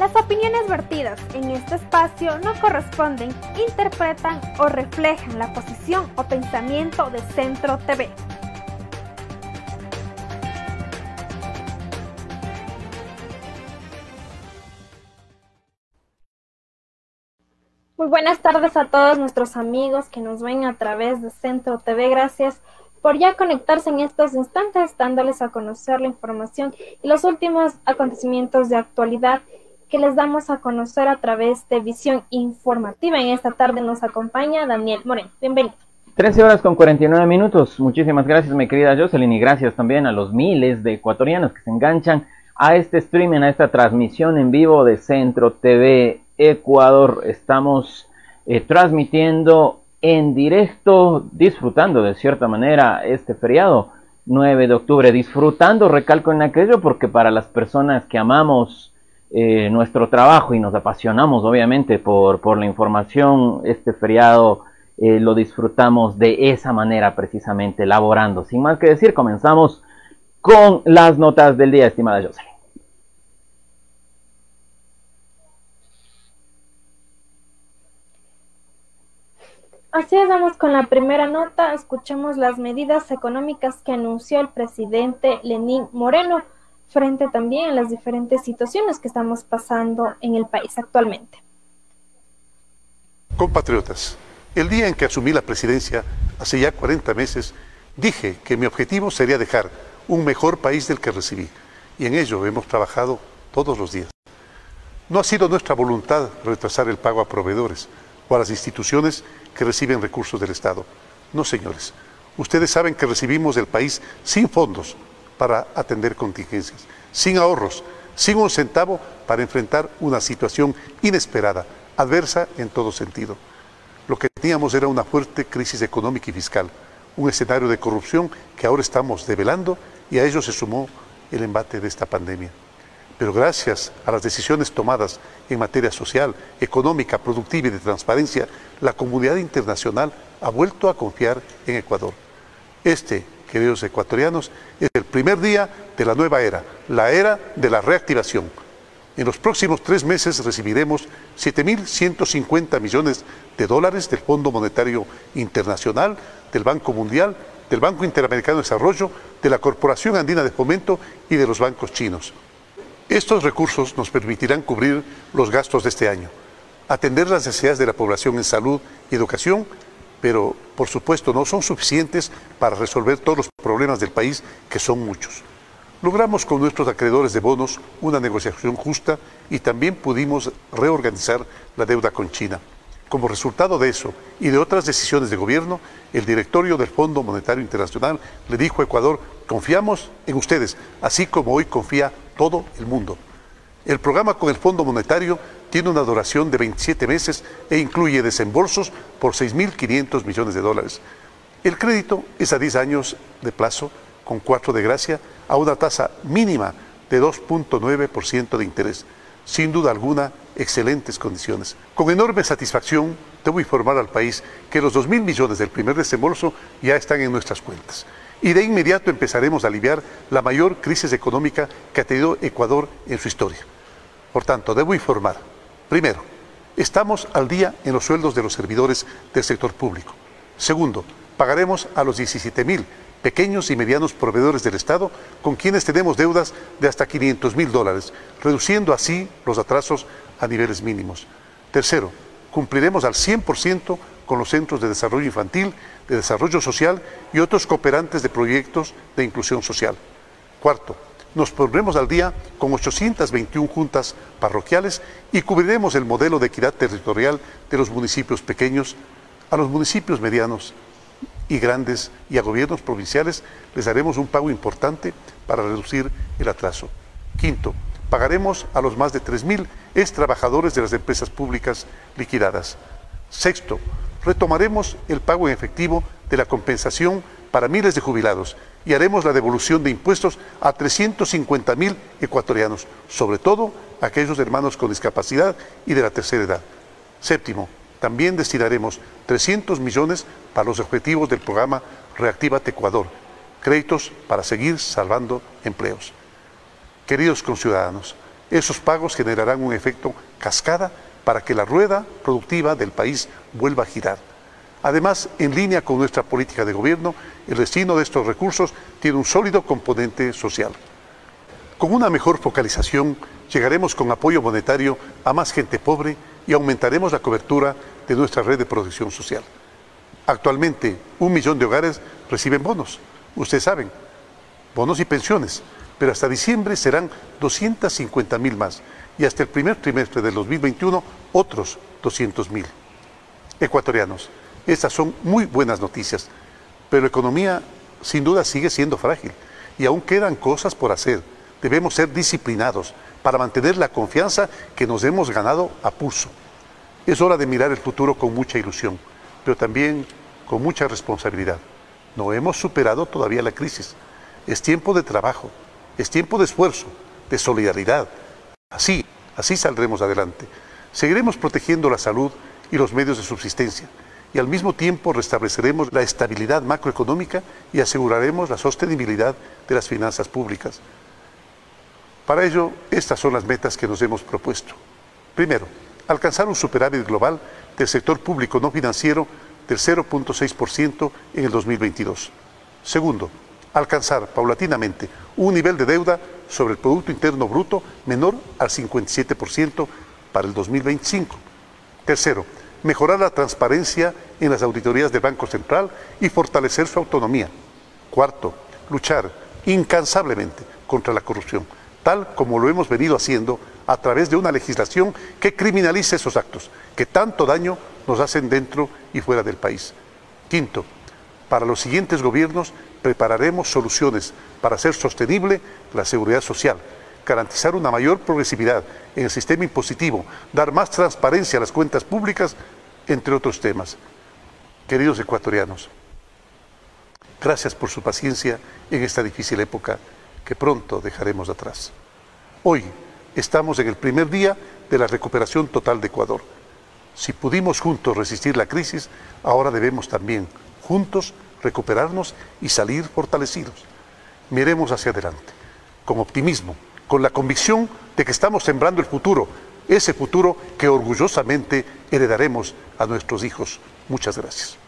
Las opiniones vertidas en este espacio no corresponden, interpretan o reflejan la posición o pensamiento de Centro TV. Muy buenas tardes a todos nuestros amigos que nos ven a través de Centro TV. Gracias por ya conectarse en estos instantes, dándoles a conocer la información y los últimos acontecimientos de actualidad que les damos a conocer a través de Visión Informativa. En esta tarde nos acompaña Daniel Moreno. Bienvenido. 13 horas con 49 minutos. Muchísimas gracias, mi querida Jocelyn, y gracias también a los miles de ecuatorianos que se enganchan a este streaming, a esta transmisión en vivo de Centro TV Ecuador. Estamos eh, transmitiendo en directo, disfrutando de cierta manera este feriado 9 de octubre, disfrutando, recalco en aquello, porque para las personas que amamos eh, nuestro trabajo y nos apasionamos obviamente por, por la información, este feriado eh, lo disfrutamos de esa manera precisamente, laborando. Sin más que decir, comenzamos con las notas del día, estimada Jocelyn. Así es, vamos con la primera nota. Escuchemos las medidas económicas que anunció el presidente Lenín Moreno frente también a las diferentes situaciones que estamos pasando en el país actualmente. Compatriotas, el día en que asumí la presidencia, hace ya 40 meses, dije que mi objetivo sería dejar un mejor país del que recibí, y en ello hemos trabajado todos los días. No ha sido nuestra voluntad retrasar el pago a proveedores o a las instituciones que reciben recursos del Estado. No, señores. Ustedes saben que recibimos del país sin fondos para atender contingencias, sin ahorros, sin un centavo para enfrentar una situación inesperada, adversa en todo sentido. Lo que teníamos era una fuerte crisis económica y fiscal, un escenario de corrupción que ahora estamos develando y a ello se sumó el embate de esta pandemia. Pero gracias a las decisiones tomadas en materia social, económica, productiva y de transparencia, la comunidad internacional ha vuelto a confiar en Ecuador. Este queridos ecuatorianos, es el primer día de la nueva era, la era de la reactivación. En los próximos tres meses recibiremos 7.150 millones de dólares del Fondo Monetario Internacional, del Banco Mundial, del Banco Interamericano de Desarrollo, de la Corporación Andina de Fomento y de los bancos chinos. Estos recursos nos permitirán cubrir los gastos de este año, atender las necesidades de la población en salud y educación, pero por supuesto no son suficientes para resolver todos los problemas del país, que son muchos. Logramos con nuestros acreedores de bonos una negociación justa y también pudimos reorganizar la deuda con China. Como resultado de eso y de otras decisiones de gobierno, el directorio del Fondo Monetario Internacional le dijo a Ecuador, confiamos en ustedes, así como hoy confía todo el mundo. El programa con el Fondo Monetario tiene una duración de 27 meses e incluye desembolsos por 6.500 millones de dólares. El crédito es a 10 años de plazo, con 4 de gracia, a una tasa mínima de 2.9% de interés. Sin duda alguna, excelentes condiciones. Con enorme satisfacción, debo informar al país que los 2.000 millones del primer desembolso ya están en nuestras cuentas. Y de inmediato empezaremos a aliviar la mayor crisis económica que ha tenido Ecuador en su historia. Por tanto, debo informar Primero, Estamos al día en los sueldos de los servidores del sector público. Segundo, pagaremos a los 17 mil pequeños y medianos proveedores del Estado con quienes tenemos deudas de hasta 500 mil dólares, reduciendo así los atrasos a niveles mínimos. Tercero, cumpliremos al 100% con los centros de desarrollo infantil, de desarrollo social y otros cooperantes de proyectos de inclusión social. Cuarto, nos pondremos al día con 821 juntas parroquiales y cubriremos el modelo de equidad territorial de los municipios pequeños a los municipios medianos y grandes y a gobiernos provinciales les haremos un pago importante para reducir el atraso. Quinto, pagaremos a los más de 3.000 ex trabajadores de las empresas públicas liquidadas. Sexto, retomaremos el pago en efectivo de la compensación para miles de jubilados y haremos la devolución de impuestos a 350 mil ecuatorianos, sobre todo aquellos hermanos con discapacidad y de la tercera edad. Séptimo, también destinaremos 300 millones para los objetivos del programa Reactívate Ecuador, créditos para seguir salvando empleos. Queridos conciudadanos, esos pagos generarán un efecto cascada para que la rueda productiva del país vuelva a girar. Además, en línea con nuestra política de gobierno, el destino de estos recursos tiene un sólido componente social. Con una mejor focalización, llegaremos con apoyo monetario a más gente pobre y aumentaremos la cobertura de nuestra red de protección social. Actualmente, un millón de hogares reciben bonos, ustedes saben, bonos y pensiones, pero hasta diciembre serán 250 mil más y hasta el primer trimestre del 2021 otros 200 mil. Ecuatorianos, estas son muy buenas noticias, pero la economía sin duda sigue siendo frágil y aún quedan cosas por hacer. Debemos ser disciplinados para mantener la confianza que nos hemos ganado a pulso. Es hora de mirar el futuro con mucha ilusión, pero también con mucha responsabilidad. No hemos superado todavía la crisis. Es tiempo de trabajo, es tiempo de esfuerzo, de solidaridad. Así, así saldremos adelante. Seguiremos protegiendo la salud y los medios de subsistencia y al mismo tiempo restableceremos la estabilidad macroeconómica y aseguraremos la sostenibilidad de las finanzas públicas. Para ello, estas son las metas que nos hemos propuesto. Primero, alcanzar un superávit global del sector público no financiero del 0.6% en el 2022. Segundo, alcanzar paulatinamente un nivel de deuda sobre el Producto Interno Bruto menor al 57% para el 2025. Tercero, mejorar la transparencia en las auditorías del Banco Central y fortalecer su autonomía. Cuarto, luchar incansablemente contra la corrupción, tal como lo hemos venido haciendo a través de una legislación que criminalice esos actos, que tanto daño nos hacen dentro y fuera del país. Quinto, para los siguientes gobiernos prepararemos soluciones para hacer sostenible la seguridad social, garantizar una mayor progresividad en el sistema impositivo, dar más transparencia a las cuentas públicas, entre otros temas. Queridos ecuatorianos, gracias por su paciencia en esta difícil época que pronto dejaremos atrás. Hoy estamos en el primer día de la recuperación total de Ecuador. Si pudimos juntos resistir la crisis, ahora debemos también juntos recuperarnos y salir fortalecidos. Miremos hacia adelante, con optimismo, con la convicción de que estamos sembrando el futuro, ese futuro que orgullosamente heredaremos a nuestros hijos. Muchas gracias.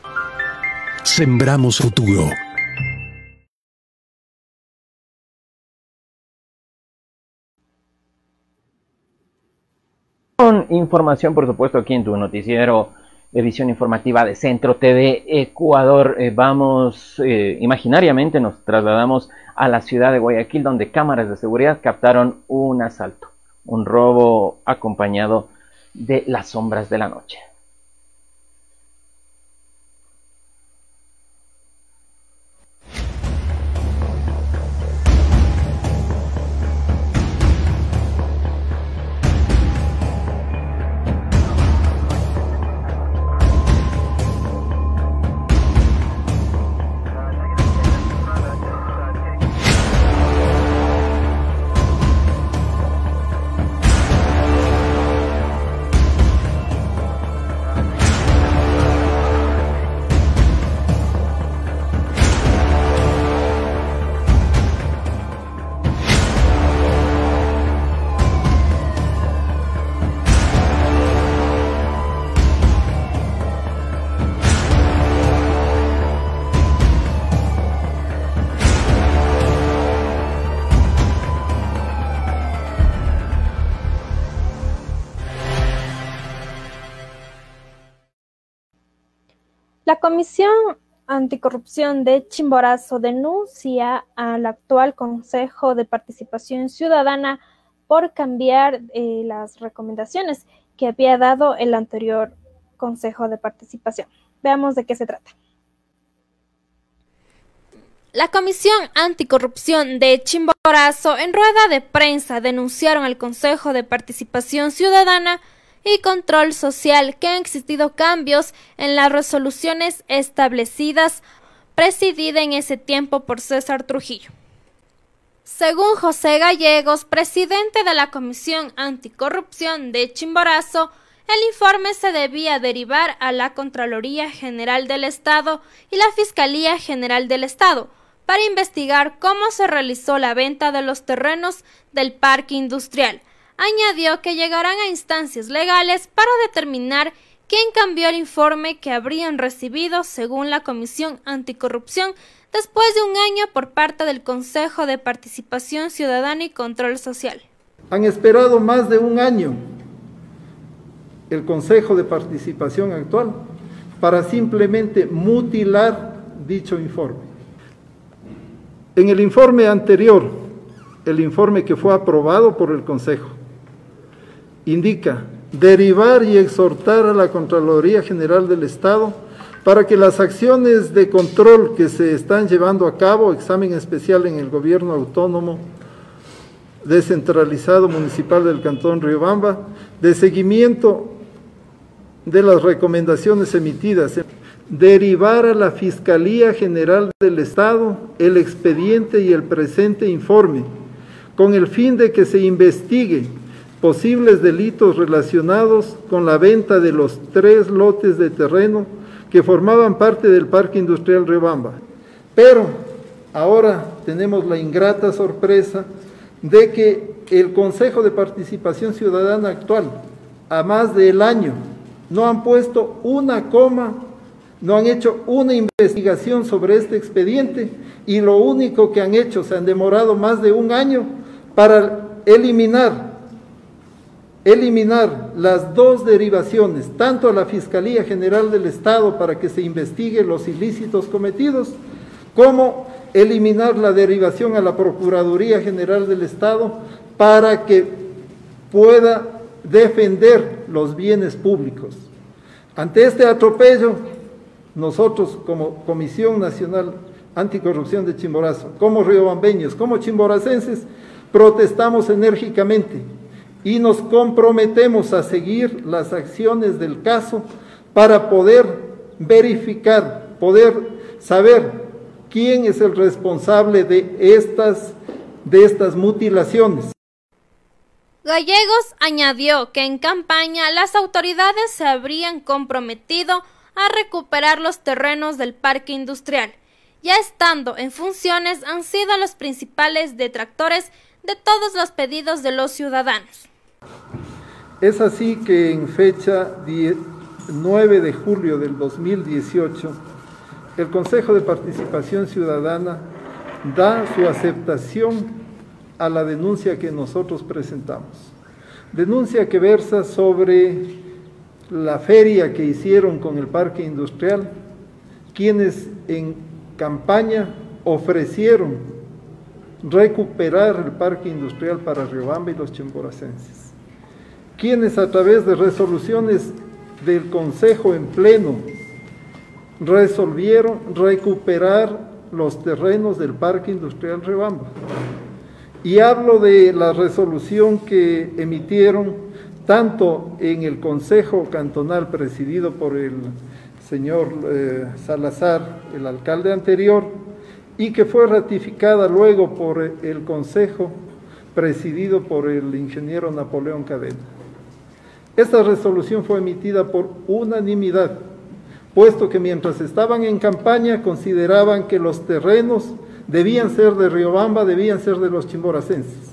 Sembramos futuro. Con información, por supuesto, aquí en tu noticiero edición informativa de Centro TV Ecuador. Eh, vamos, eh, imaginariamente nos trasladamos a la ciudad de Guayaquil, donde cámaras de seguridad captaron un asalto, un robo acompañado de las sombras de la noche. La Comisión Anticorrupción de Chimborazo denuncia al actual Consejo de Participación Ciudadana por cambiar eh, las recomendaciones que había dado el anterior Consejo de Participación. Veamos de qué se trata. La Comisión Anticorrupción de Chimborazo en rueda de prensa denunciaron al Consejo de Participación Ciudadana y Control Social que han existido cambios en las resoluciones establecidas presidida en ese tiempo por César Trujillo. Según José Gallegos, presidente de la Comisión Anticorrupción de Chimborazo, el informe se debía derivar a la Contraloría General del Estado y la Fiscalía General del Estado para investigar cómo se realizó la venta de los terrenos del parque industrial. Añadió que llegarán a instancias legales para determinar quién cambió el informe que habrían recibido según la Comisión Anticorrupción después de un año por parte del Consejo de Participación Ciudadana y Control Social. Han esperado más de un año el Consejo de Participación actual para simplemente mutilar dicho informe. En el informe anterior, el informe que fue aprobado por el Consejo, indica derivar y exhortar a la Contraloría General del Estado para que las acciones de control que se están llevando a cabo, examen especial en el gobierno autónomo descentralizado municipal del Cantón Riobamba, de seguimiento de las recomendaciones emitidas, derivar a la Fiscalía General del Estado el expediente y el presente informe, con el fin de que se investigue posibles delitos relacionados con la venta de los tres lotes de terreno que formaban parte del Parque Industrial Riobamba. Pero ahora tenemos la ingrata sorpresa de que el Consejo de Participación Ciudadana actual, a más del año no han puesto una coma, no han hecho una investigación sobre este expediente y lo único que han hecho, se han demorado más de un año para eliminar, eliminar las dos derivaciones, tanto a la Fiscalía General del Estado para que se investigue los ilícitos cometidos, como eliminar la derivación a la Procuraduría General del Estado para que pueda defender los bienes públicos. Ante este atropello, nosotros como Comisión Nacional Anticorrupción de Chimborazo, como riobambeños, como chimboracenses, protestamos enérgicamente y nos comprometemos a seguir las acciones del caso para poder verificar, poder saber quién es el responsable de estas, mutilaciones. Gallegos añadió que en campaña las autoridades se habrían comprometido a recuperar los terrenos del parque industrial. Ya estando en funciones han sido los principales detractores de todos los pedidos de los ciudadanos. Es así que en fecha 9 de julio del 2018, el Consejo de Participación Ciudadana da su aceptación a la denuncia que nosotros presentamos. Denuncia que versa sobre la feria que hicieron con el parque industrial, quienes en campaña ofrecieron recuperar el parque industrial para Riobamba y los chimboracenses, quienes a través de resoluciones del Consejo en pleno resolvieron recuperar los terrenos del parque industrial Riobamba y hablo de la resolución que emitieron tanto en el Consejo Cantonal presidido por el señor eh, Salazar, el alcalde anterior, y que fue ratificada luego por el Consejo presidido por el ingeniero Napoleón Cadena. Esta resolución fue emitida por unanimidad, puesto que mientras estaban en campaña consideraban que los terrenos debían ser de Riobamba, debían ser de los chimboracenses.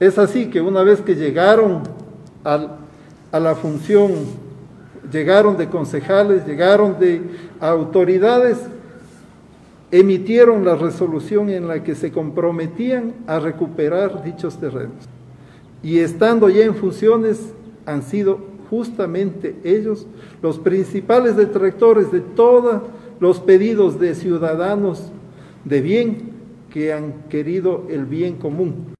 Es así que una vez que llegaron a la función, llegaron de concejales, llegaron de autoridades, emitieron la resolución en la que se comprometían a recuperar dichos terrenos. Y estando ya en funciones, han sido justamente ellos los principales detractores de todos los pedidos de ciudadanos de bien que han querido el bien común.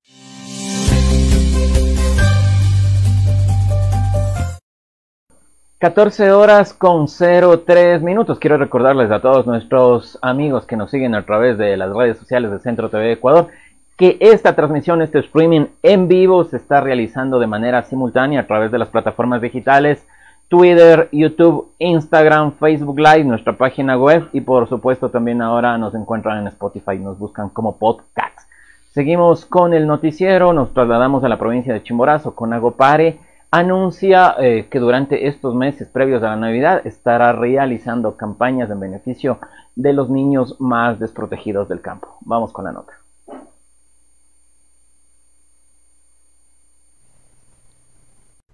14 horas con 03 minutos. Quiero recordarles a todos nuestros amigos que nos siguen a través de las redes sociales de Centro TV Ecuador que esta transmisión, este streaming en vivo se está realizando de manera simultánea a través de las plataformas digitales Twitter, YouTube, Instagram, Facebook Live, nuestra página web y por supuesto también ahora nos encuentran en Spotify, nos buscan como podcast. Seguimos con el noticiero, nos trasladamos a la provincia de Chimborazo con Agopare anuncia eh, que durante estos meses previos a la Navidad estará realizando campañas en beneficio de los niños más desprotegidos del campo. Vamos con la nota.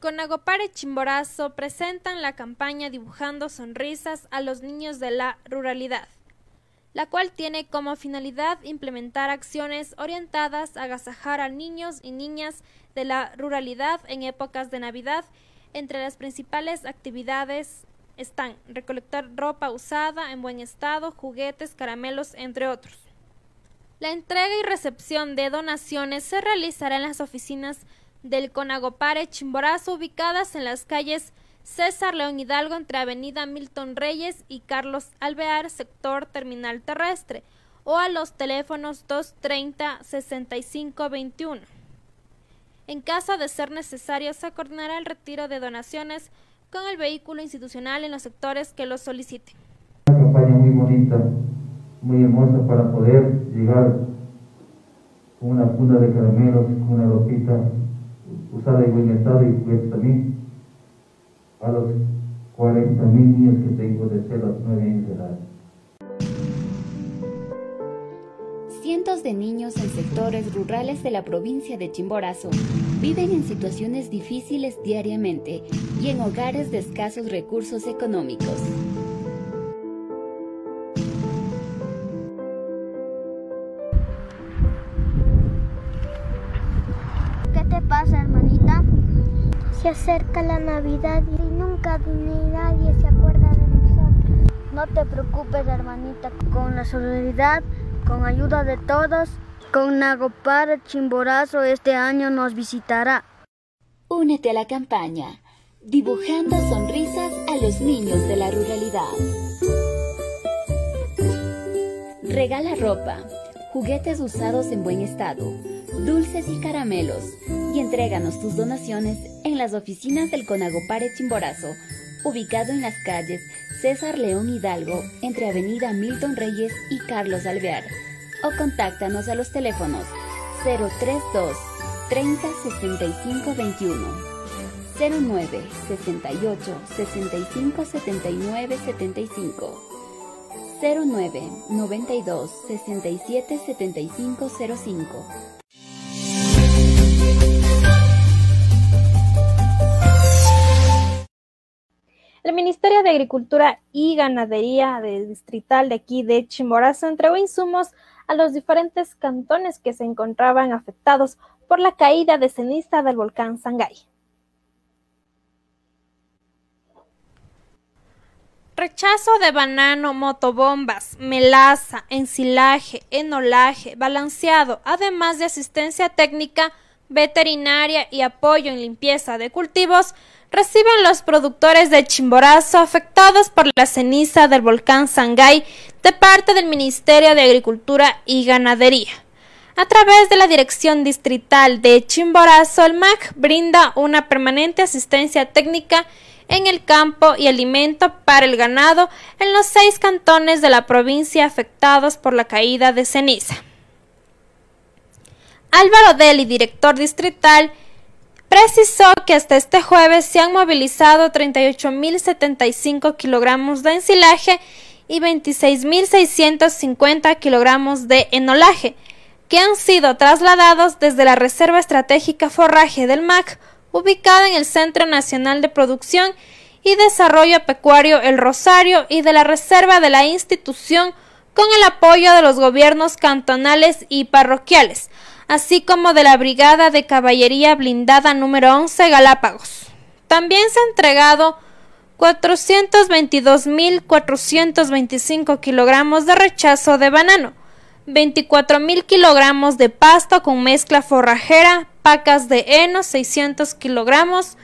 Con Agopare Chimborazo presentan la campaña Dibujando Sonrisas a los niños de la ruralidad, la cual tiene como finalidad implementar acciones orientadas a agasajar a niños y niñas de la ruralidad en épocas de Navidad. Entre las principales actividades están recolectar ropa usada en buen estado, juguetes, caramelos, entre otros. La entrega y recepción de donaciones se realizará en las oficinas del Conagopare Chimborazo ubicadas en las calles César León Hidalgo entre Avenida Milton Reyes y Carlos Alvear, sector terminal terrestre, o a los teléfonos 230 6521. En caso de ser necesario, se coordinará el retiro de donaciones con el vehículo institucional en los sectores que lo soliciten. Una campaña muy bonita, muy hermosa para poder llegar con una funda de caramelos, con una ropita usada en buen estado y pues también a los 40 mil niños que tengo desde los 9 años de edad. Cientos de niños en sectores rurales de la provincia de Chimborazo viven en situaciones difíciles diariamente y en hogares de escasos recursos económicos. Se acerca la Navidad y nunca ni nadie se acuerda de nosotros. No te preocupes, hermanita, con la solidaridad con ayuda de todos, con Nagopar Chimborazo este año nos visitará. Únete a la campaña, dibujando sonrisas a los niños de la ruralidad. Regala ropa, juguetes usados en buen estado, dulces y caramelos, y entréganos tus donaciones en las oficinas del Conagopare Chimborazo, ubicado en las calles César León Hidalgo, entre Avenida Milton Reyes y Carlos Alvear. O contáctanos a los teléfonos 032 30 65 21, 09 68 65 79 75, 09 92 67 75 05. El Ministerio de Agricultura y Ganadería del Distrital de aquí de Chimborazo entregó insumos a los diferentes cantones que se encontraban afectados por la caída de ceniza del volcán Sangay. Rechazo de banano, motobombas, melaza, ensilaje, enolaje, balanceado, además de asistencia técnica, veterinaria y apoyo en limpieza de cultivos, reciben los productores de Chimborazo afectados por la ceniza del volcán Sangay de parte del Ministerio de Agricultura y Ganadería. A través de la Dirección Distrital de Chimborazo, el MAC brinda una permanente asistencia técnica en el campo y alimento para el ganado en los seis cantones de la provincia afectados por la caída de ceniza. Álvaro Deli, director distrital, precisó que hasta este jueves se han movilizado 38.075 kilogramos de ensilaje y 26.650 kilogramos de enolaje, que han sido trasladados desde la Reserva Estratégica Forraje del MAC, ubicada en el Centro Nacional de Producción y Desarrollo Pecuario El Rosario y de la Reserva de la institución con el apoyo de los gobiernos cantonales y parroquiales, así como de la Brigada de Caballería Blindada número 11 Galápagos. También se ha entregado 422.425 kilogramos de rechazo de banano, 24.000 kilogramos de pasto con mezcla forrajera, pacas de heno 600 kilogramos,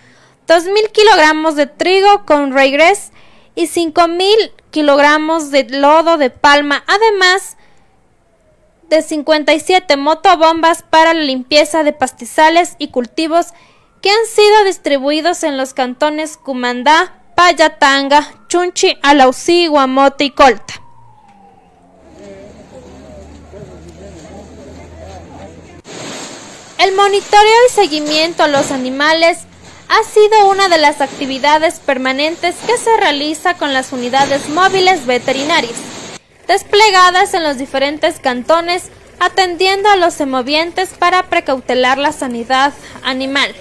2.000 kilogramos de trigo con regres y 5.000 kilogramos de lodo de palma, además de 57 motobombas para la limpieza de pastizales y cultivos que han sido distribuidos en los cantones Cumandá, Payatanga, Chunchi, Alausí, Guamote y Colta. El monitoreo y seguimiento a los animales ha sido una de las actividades permanentes que se realiza con las unidades móviles veterinarias, desplegadas en los diferentes cantones atendiendo a los semovientes para precautelar la sanidad animal.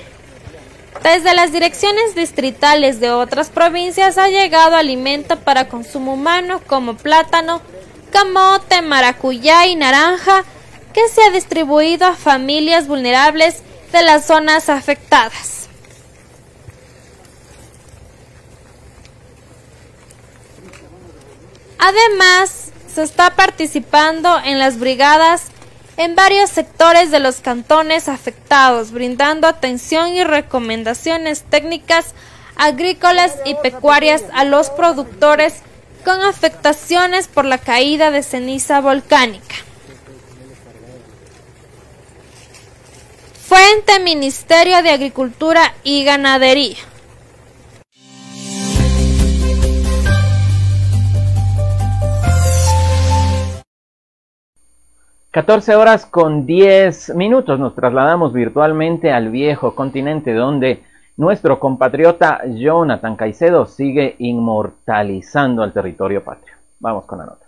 Desde las direcciones distritales de otras provincias ha llegado alimento para consumo humano como plátano, camote, maracuyá y naranja que se ha distribuido a familias vulnerables de las zonas afectadas. Además, se está participando en las brigadas en varios sectores de los cantones afectados, brindando atención y recomendaciones técnicas agrícolas y pecuarias a los productores con afectaciones por la caída de ceniza volcánica. Fuente Ministerio de Agricultura y Ganadería. 14 horas con 10 minutos nos trasladamos virtualmente al viejo continente donde nuestro compatriota Jonathan Caicedo sigue inmortalizando al territorio patrio. Vamos con la nota.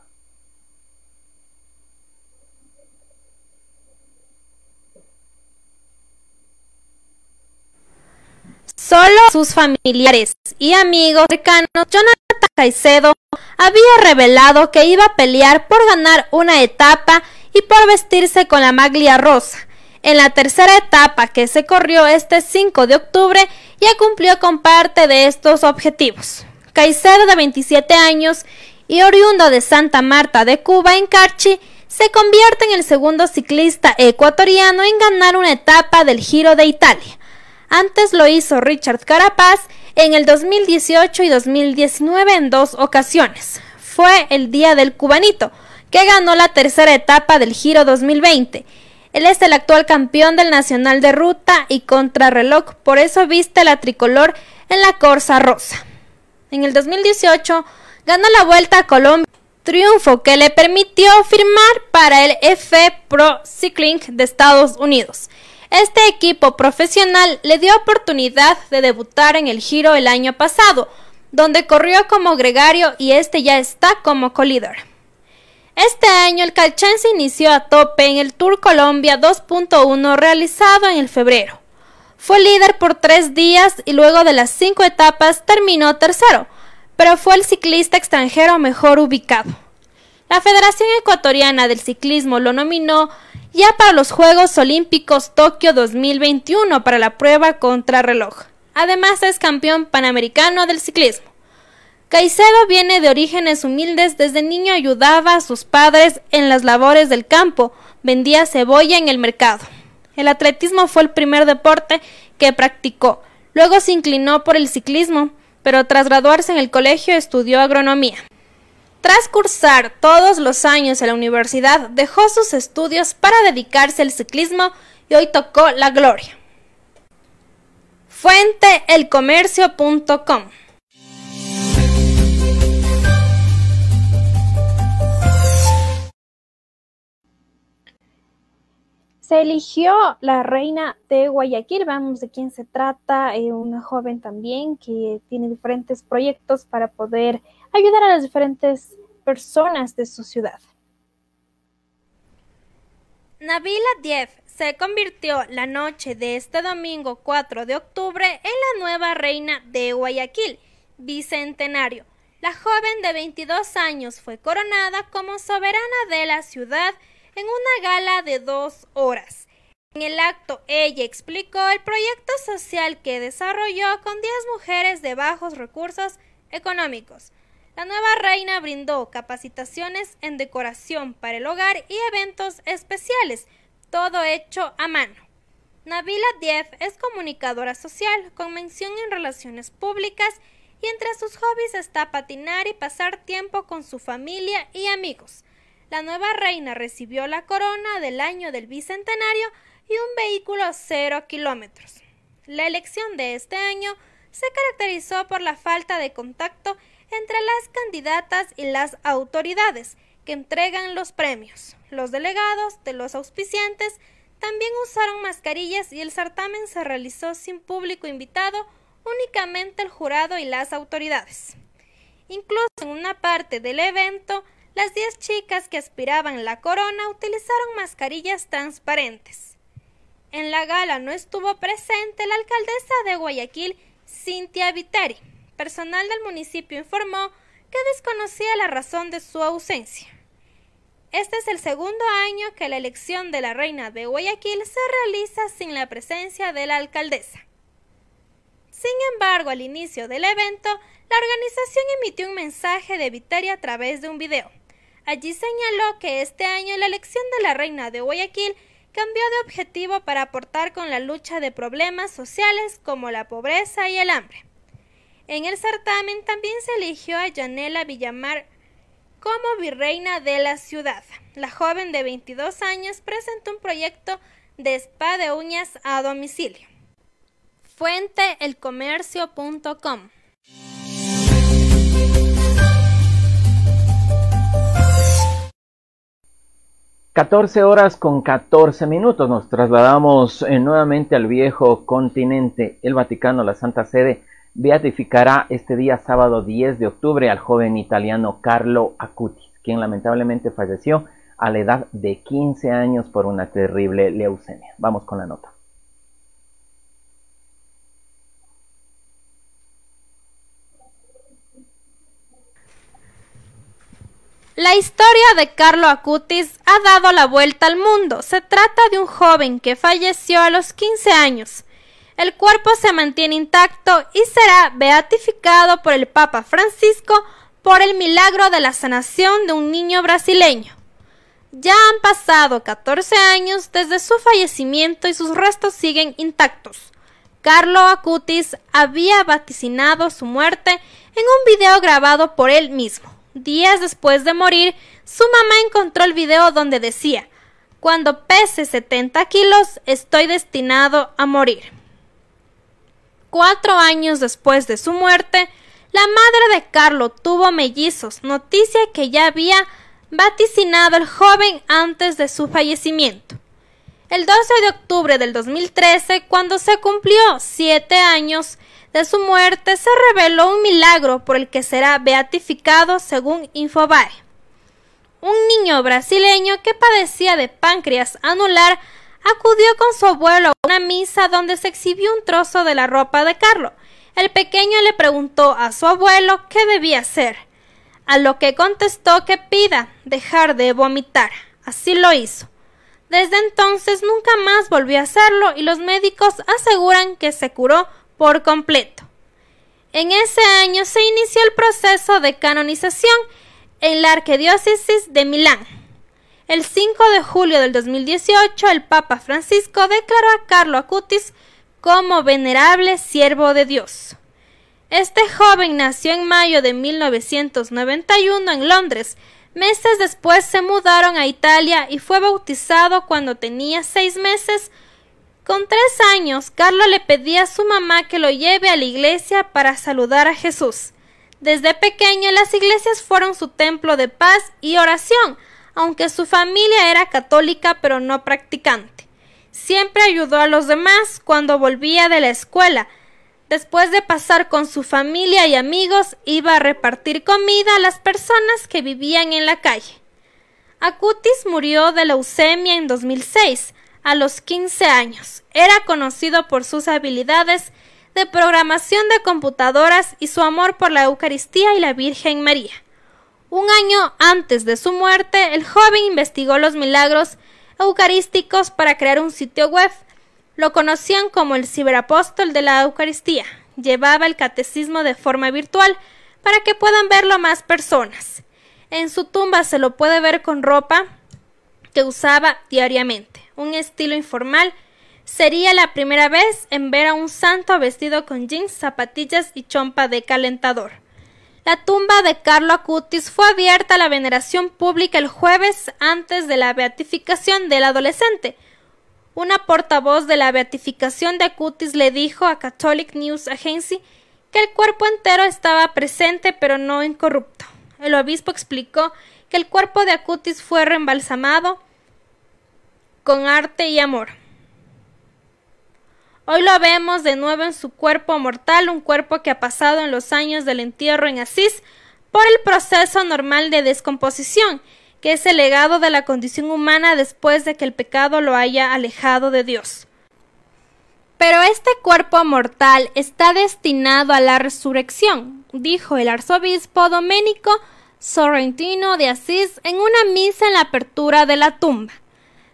Solo sus familiares y amigos cercanos, Jonathan Caicedo había revelado que iba a pelear por ganar una etapa y por vestirse con la maglia rosa. En la tercera etapa que se corrió este 5 de octubre ya cumplió con parte de estos objetivos. Caicedo de 27 años y oriundo de Santa Marta de Cuba en Carchi se convierte en el segundo ciclista ecuatoriano en ganar una etapa del Giro de Italia. Antes lo hizo Richard Carapaz en el 2018 y 2019 en dos ocasiones. Fue el día del cubanito, que ganó la tercera etapa del Giro 2020. Él es el actual campeón del Nacional de Ruta y Contrarreloj, por eso viste la tricolor en la Corsa Rosa. En el 2018 ganó la Vuelta a Colombia, triunfo que le permitió firmar para el F Pro Cycling de Estados Unidos. Este equipo profesional le dio oportunidad de debutar en el Giro el año pasado, donde corrió como gregario y este ya está como colíder. Este año el calchense inició a tope en el Tour Colombia 2.1 realizado en el febrero. Fue líder por tres días y luego de las cinco etapas terminó tercero, pero fue el ciclista extranjero mejor ubicado. La Federación Ecuatoriana del Ciclismo lo nominó ya para los Juegos Olímpicos Tokio 2021 para la prueba contrarreloj. Además es campeón panamericano del ciclismo. Caicedo viene de orígenes humildes, desde niño ayudaba a sus padres en las labores del campo, vendía cebolla en el mercado. El atletismo fue el primer deporte que practicó. Luego se inclinó por el ciclismo, pero tras graduarse en el colegio estudió agronomía. Tras cursar todos los años en la universidad, dejó sus estudios para dedicarse al ciclismo y hoy tocó la gloria. Fuente elcomercio.com Se eligió la reina de Guayaquil, vamos de quién se trata, eh, una joven también que tiene diferentes proyectos para poder ayudar a las diferentes personas de su ciudad. Nabila Dief se convirtió la noche de este domingo 4 de octubre en la nueva reina de Guayaquil, bicentenario. La joven de 22 años fue coronada como soberana de la ciudad en una gala de dos horas. En el acto, ella explicó el proyecto social que desarrolló con 10 mujeres de bajos recursos económicos. La nueva reina brindó capacitaciones en decoración para el hogar y eventos especiales, todo hecho a mano. Nabila Dief es comunicadora social con mención en relaciones públicas y entre sus hobbies está patinar y pasar tiempo con su familia y amigos. La nueva reina recibió la corona del año del bicentenario y un vehículo cero kilómetros. La elección de este año se caracterizó por la falta de contacto entre las candidatas y las autoridades que entregan los premios. Los delegados de los auspiciantes también usaron mascarillas y el certamen se realizó sin público invitado, únicamente el jurado y las autoridades. Incluso en una parte del evento, las 10 chicas que aspiraban la corona utilizaron mascarillas transparentes. En la gala no estuvo presente la alcaldesa de Guayaquil, Cintia Viteri. Personal del municipio informó que desconocía la razón de su ausencia. Este es el segundo año que la elección de la reina de Guayaquil se realiza sin la presencia de la alcaldesa. Sin embargo, al inicio del evento, la organización emitió un mensaje de Viteria a través de un video. Allí señaló que este año la elección de la reina de Guayaquil cambió de objetivo para aportar con la lucha de problemas sociales como la pobreza y el hambre. En el certamen también se eligió a Yanela Villamar como virreina de la ciudad. La joven de 22 años presentó un proyecto de spa de uñas a domicilio. Fuente elcomercio.com 14 horas con 14 minutos. Nos trasladamos eh, nuevamente al viejo continente, el Vaticano, la Santa Sede beatificará este día sábado 10 de octubre al joven italiano Carlo Acutis, quien lamentablemente falleció a la edad de 15 años por una terrible leucemia. Vamos con la nota. La historia de Carlo Acutis ha dado la vuelta al mundo. Se trata de un joven que falleció a los 15 años el cuerpo se mantiene intacto y será beatificado por el Papa Francisco por el milagro de la sanación de un niño brasileño. Ya han pasado 14 años desde su fallecimiento y sus restos siguen intactos. Carlo Acutis había vaticinado su muerte en un video grabado por él mismo. Días después de morir, su mamá encontró el video donde decía, Cuando pese 70 kilos, estoy destinado a morir. Cuatro años después de su muerte, la madre de Carlo tuvo mellizos, noticia que ya había vaticinado el joven antes de su fallecimiento. El 12 de octubre del 2013, cuando se cumplió siete años de su muerte, se reveló un milagro por el que será beatificado según Infobae. Un niño brasileño que padecía de páncreas anular acudió con su abuelo a una misa donde se exhibió un trozo de la ropa de Carlo. El pequeño le preguntó a su abuelo qué debía hacer, a lo que contestó que pida dejar de vomitar. Así lo hizo. Desde entonces nunca más volvió a hacerlo y los médicos aseguran que se curó por completo. En ese año se inició el proceso de canonización en la Arquidiócesis de Milán. El 5 de julio del 2018, el Papa Francisco declaró a Carlo Acutis como venerable siervo de Dios. Este joven nació en mayo de 1991 en Londres. Meses después se mudaron a Italia y fue bautizado cuando tenía seis meses. Con tres años, Carlo le pedía a su mamá que lo lleve a la iglesia para saludar a Jesús. Desde pequeño las iglesias fueron su templo de paz y oración, aunque su familia era católica pero no practicante. Siempre ayudó a los demás cuando volvía de la escuela. Después de pasar con su familia y amigos, iba a repartir comida a las personas que vivían en la calle. Acutis murió de leucemia en 2006, a los 15 años. Era conocido por sus habilidades de programación de computadoras y su amor por la Eucaristía y la Virgen María. Un año antes de su muerte, el joven investigó los milagros eucarísticos para crear un sitio web. Lo conocían como el ciberapóstol de la Eucaristía. Llevaba el catecismo de forma virtual para que puedan verlo más personas. En su tumba se lo puede ver con ropa que usaba diariamente, un estilo informal. Sería la primera vez en ver a un santo vestido con jeans, zapatillas y chompa de calentador. La tumba de Carlo Acutis fue abierta a la veneración pública el jueves antes de la beatificación del adolescente. Una portavoz de la beatificación de Acutis le dijo a Catholic News Agency que el cuerpo entero estaba presente pero no incorrupto. El obispo explicó que el cuerpo de Acutis fue reembalsamado con arte y amor. Hoy lo vemos de nuevo en su cuerpo mortal, un cuerpo que ha pasado en los años del entierro en Asís por el proceso normal de descomposición, que es el legado de la condición humana después de que el pecado lo haya alejado de Dios. Pero este cuerpo mortal está destinado a la resurrección, dijo el arzobispo Domenico Sorrentino de Asís en una misa en la apertura de la tumba.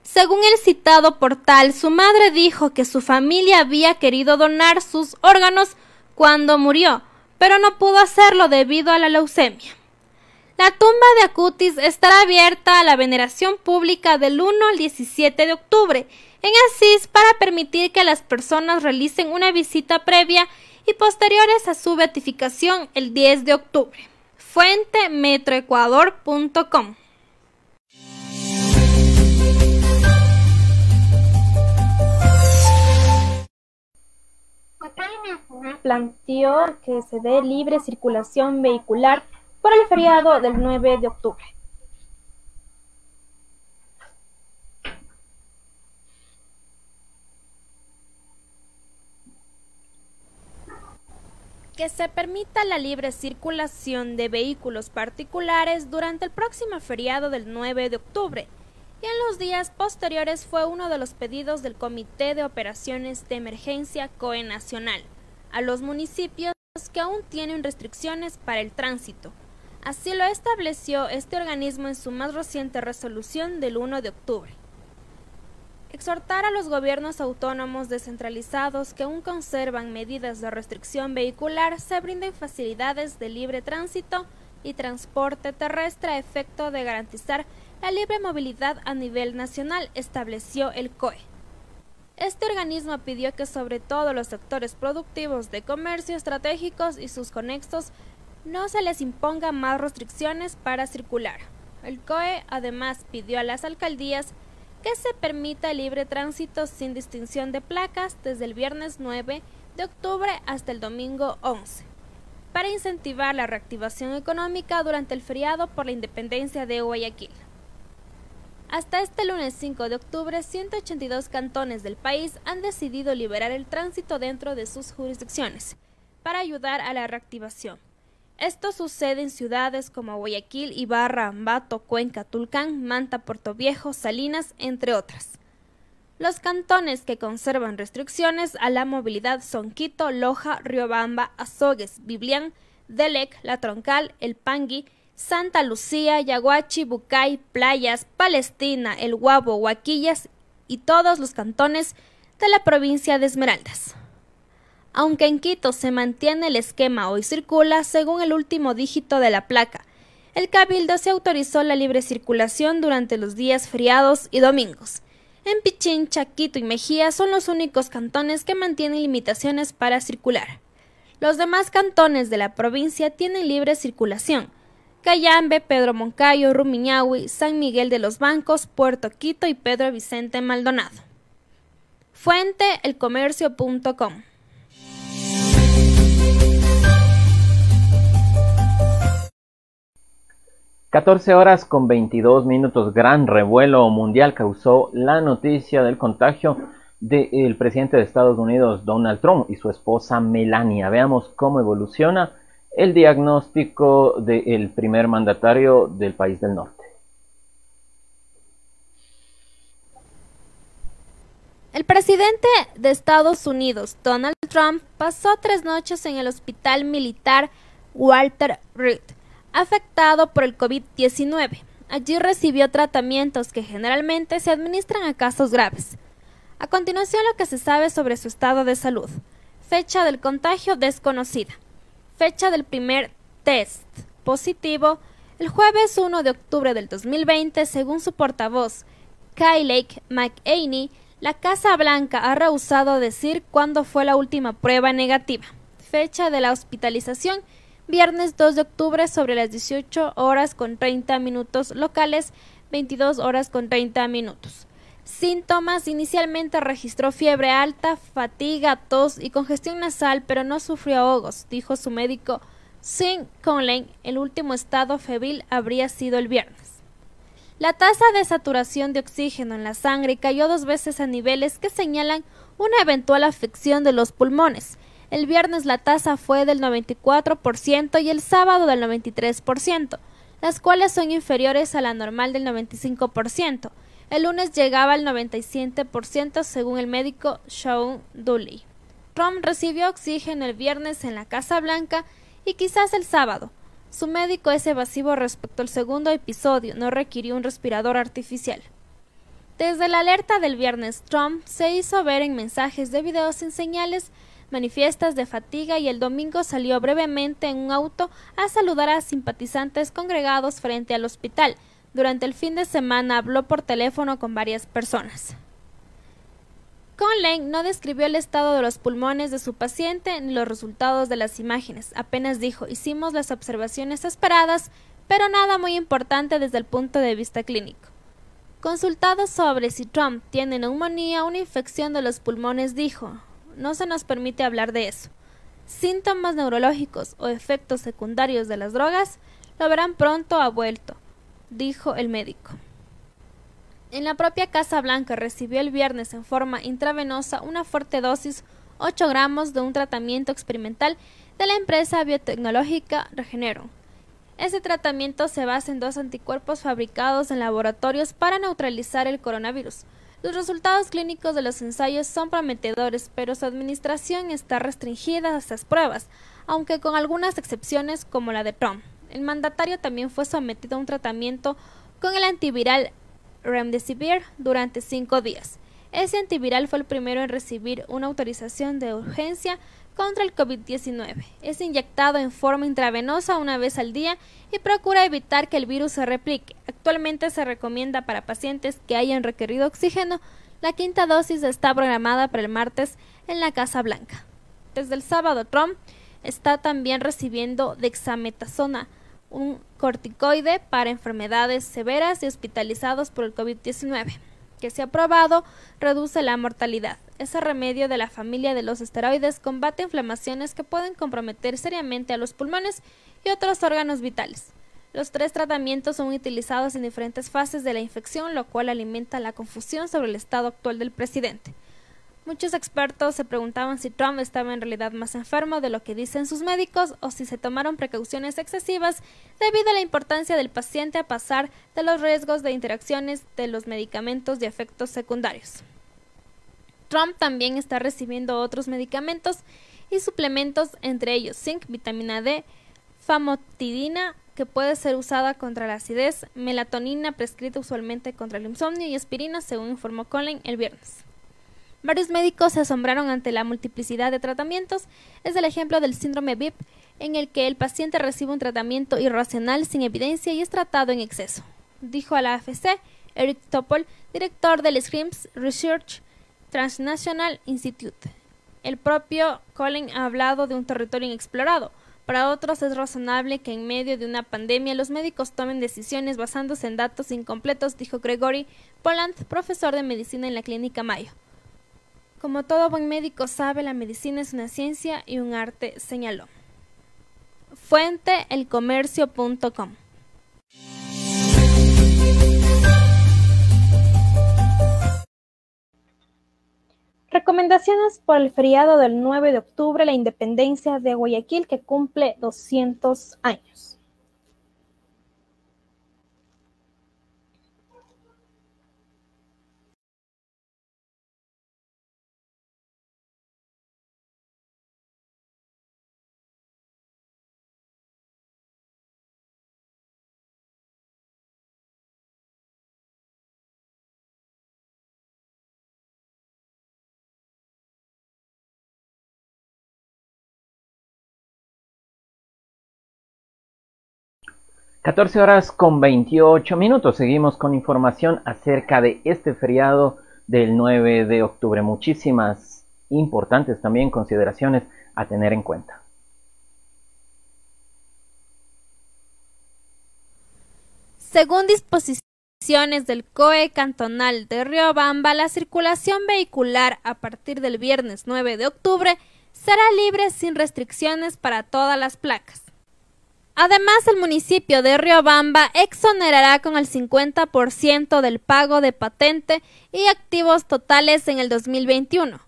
Según el citado portal, su madre dijo que su familia había querido donar sus órganos cuando murió, pero no pudo hacerlo debido a la leucemia. La tumba de Acutis estará abierta a la veneración pública del 1 al 17 de octubre en Asís para permitir que las personas realicen una visita previa y posteriores a su beatificación el 10 de octubre. Fuente metroecuador.com planteó que se dé libre circulación vehicular por el feriado del 9 de octubre. Que se permita la libre circulación de vehículos particulares durante el próximo feriado del 9 de octubre, y en los días posteriores fue uno de los pedidos del Comité de Operaciones de Emergencia COE Nacional a los municipios que aún tienen restricciones para el tránsito. Así lo estableció este organismo en su más reciente resolución del 1 de octubre. Exhortar a los gobiernos autónomos descentralizados que aún conservan medidas de restricción vehicular se brinden facilidades de libre tránsito y transporte terrestre a efecto de garantizar la libre movilidad a nivel nacional, estableció el COE. Este organismo pidió que sobre todo los sectores productivos de comercio estratégicos y sus conexos no se les imponga más restricciones para circular. El COE además pidió a las alcaldías que se permita libre tránsito sin distinción de placas desde el viernes 9 de octubre hasta el domingo 11, para incentivar la reactivación económica durante el feriado por la independencia de Guayaquil. Hasta este lunes 5 de octubre, 182 cantones del país han decidido liberar el tránsito dentro de sus jurisdicciones para ayudar a la reactivación. Esto sucede en ciudades como Guayaquil, Ibarra, Ambato, Cuenca, Tulcán, Manta, Puerto Viejo, Salinas, entre otras. Los cantones que conservan restricciones a la movilidad son Quito, Loja, Riobamba, Azogues, Biblián, Delec, La Troncal, El Pangui, Santa Lucía, Yaguachi, Bucay, Playas, Palestina, El Guabo, Huaquillas y todos los cantones de la provincia de Esmeraldas. Aunque en Quito se mantiene el esquema hoy circula según el último dígito de la placa, el Cabildo se autorizó la libre circulación durante los días feriados y domingos. En Pichincha, Quito y Mejía son los únicos cantones que mantienen limitaciones para circular. Los demás cantones de la provincia tienen libre circulación, Cayambe, Pedro Moncayo, Rumiñahui, San Miguel de los Bancos, Puerto Quito y Pedro Vicente Maldonado. Fuente elcomercio.com 14 horas con 22 minutos. Gran revuelo mundial causó la noticia del contagio del presidente de Estados Unidos, Donald Trump, y su esposa Melania. Veamos cómo evoluciona el diagnóstico del primer mandatario del país del norte. El presidente de Estados Unidos, Donald Trump, pasó tres noches en el hospital militar Walter Reed, afectado por el COVID-19. Allí recibió tratamientos que generalmente se administran a casos graves. A continuación lo que se sabe sobre su estado de salud. Fecha del contagio desconocida. Fecha del primer test positivo el jueves 1 de octubre del 2020, según su portavoz, Kylake McAney, la Casa Blanca ha rehusado decir cuándo fue la última prueba negativa. Fecha de la hospitalización viernes 2 de octubre sobre las 18 horas con 30 minutos locales, 22 horas con 30 minutos. Síntomas, inicialmente registró fiebre alta, fatiga, tos y congestión nasal, pero no sufrió ahogos, dijo su médico Sin Conley. El último estado febril habría sido el viernes. La tasa de saturación de oxígeno en la sangre cayó dos veces a niveles que señalan una eventual afección de los pulmones. El viernes la tasa fue del 94% y el sábado del 93%, las cuales son inferiores a la normal del 95%. El lunes llegaba al 97% según el médico Sean Dooley. Trump recibió oxígeno el viernes en la Casa Blanca y quizás el sábado. Su médico es evasivo respecto al segundo episodio, no requirió un respirador artificial. Desde la alerta del viernes, Trump se hizo ver en mensajes de video sin señales manifiestas de fatiga y el domingo salió brevemente en un auto a saludar a simpatizantes congregados frente al hospital. Durante el fin de semana habló por teléfono con varias personas. Conley no describió el estado de los pulmones de su paciente ni los resultados de las imágenes. Apenas dijo, hicimos las observaciones esperadas, pero nada muy importante desde el punto de vista clínico. Consultado sobre si Trump tiene neumonía o una infección de los pulmones, dijo, no se nos permite hablar de eso. Síntomas neurológicos o efectos secundarios de las drogas lo verán pronto a vuelto, dijo el médico. En la propia Casa Blanca recibió el viernes en forma intravenosa una fuerte dosis 8 gramos de un tratamiento experimental de la empresa biotecnológica Regeneron. Ese tratamiento se basa en dos anticuerpos fabricados en laboratorios para neutralizar el coronavirus, los resultados clínicos de los ensayos son prometedores, pero su administración está restringida a estas pruebas, aunque con algunas excepciones como la de Trump. El mandatario también fue sometido a un tratamiento con el antiviral Remdesivir durante cinco días. Ese antiviral fue el primero en recibir una autorización de urgencia contra el COVID-19. Es inyectado en forma intravenosa una vez al día y procura evitar que el virus se replique. Actualmente se recomienda para pacientes que hayan requerido oxígeno. La quinta dosis está programada para el martes en la Casa Blanca. Desde el sábado, Trump está también recibiendo dexametasona, un corticoide para enfermedades severas y hospitalizados por el COVID-19 que se ha probado reduce la mortalidad. Ese remedio de la familia de los esteroides combate inflamaciones que pueden comprometer seriamente a los pulmones y otros órganos vitales. Los tres tratamientos son utilizados en diferentes fases de la infección, lo cual alimenta la confusión sobre el estado actual del presidente. Muchos expertos se preguntaban si Trump estaba en realidad más enfermo de lo que dicen sus médicos o si se tomaron precauciones excesivas debido a la importancia del paciente a pasar de los riesgos de interacciones de los medicamentos de efectos secundarios. Trump también está recibiendo otros medicamentos y suplementos, entre ellos zinc, vitamina D, famotidina, que puede ser usada contra la acidez, melatonina prescrita usualmente contra el insomnio y aspirina, según informó Colin el viernes. Varios médicos se asombraron ante la multiplicidad de tratamientos. Es el ejemplo del síndrome VIP, en el que el paciente recibe un tratamiento irracional sin evidencia y es tratado en exceso, dijo a la AFC Eric Topol, director del SCRIMS Research Transnational Institute. El propio Colin ha hablado de un territorio inexplorado. Para otros es razonable que en medio de una pandemia los médicos tomen decisiones basándose en datos incompletos, dijo Gregory Poland, profesor de medicina en la clínica Mayo. Como todo buen médico sabe, la medicina es una ciencia y un arte, señaló. Fuente elcomercio.com Recomendaciones por el feriado del 9 de octubre, la independencia de Guayaquil que cumple 200 años. 14 horas con 28 minutos. Seguimos con información acerca de este feriado del 9 de octubre. Muchísimas importantes también consideraciones a tener en cuenta. Según disposiciones del COE cantonal de Riobamba, la circulación vehicular a partir del viernes 9 de octubre será libre sin restricciones para todas las placas. Además, el municipio de Riobamba exonerará con el 50% del pago de patente y activos totales en el 2021.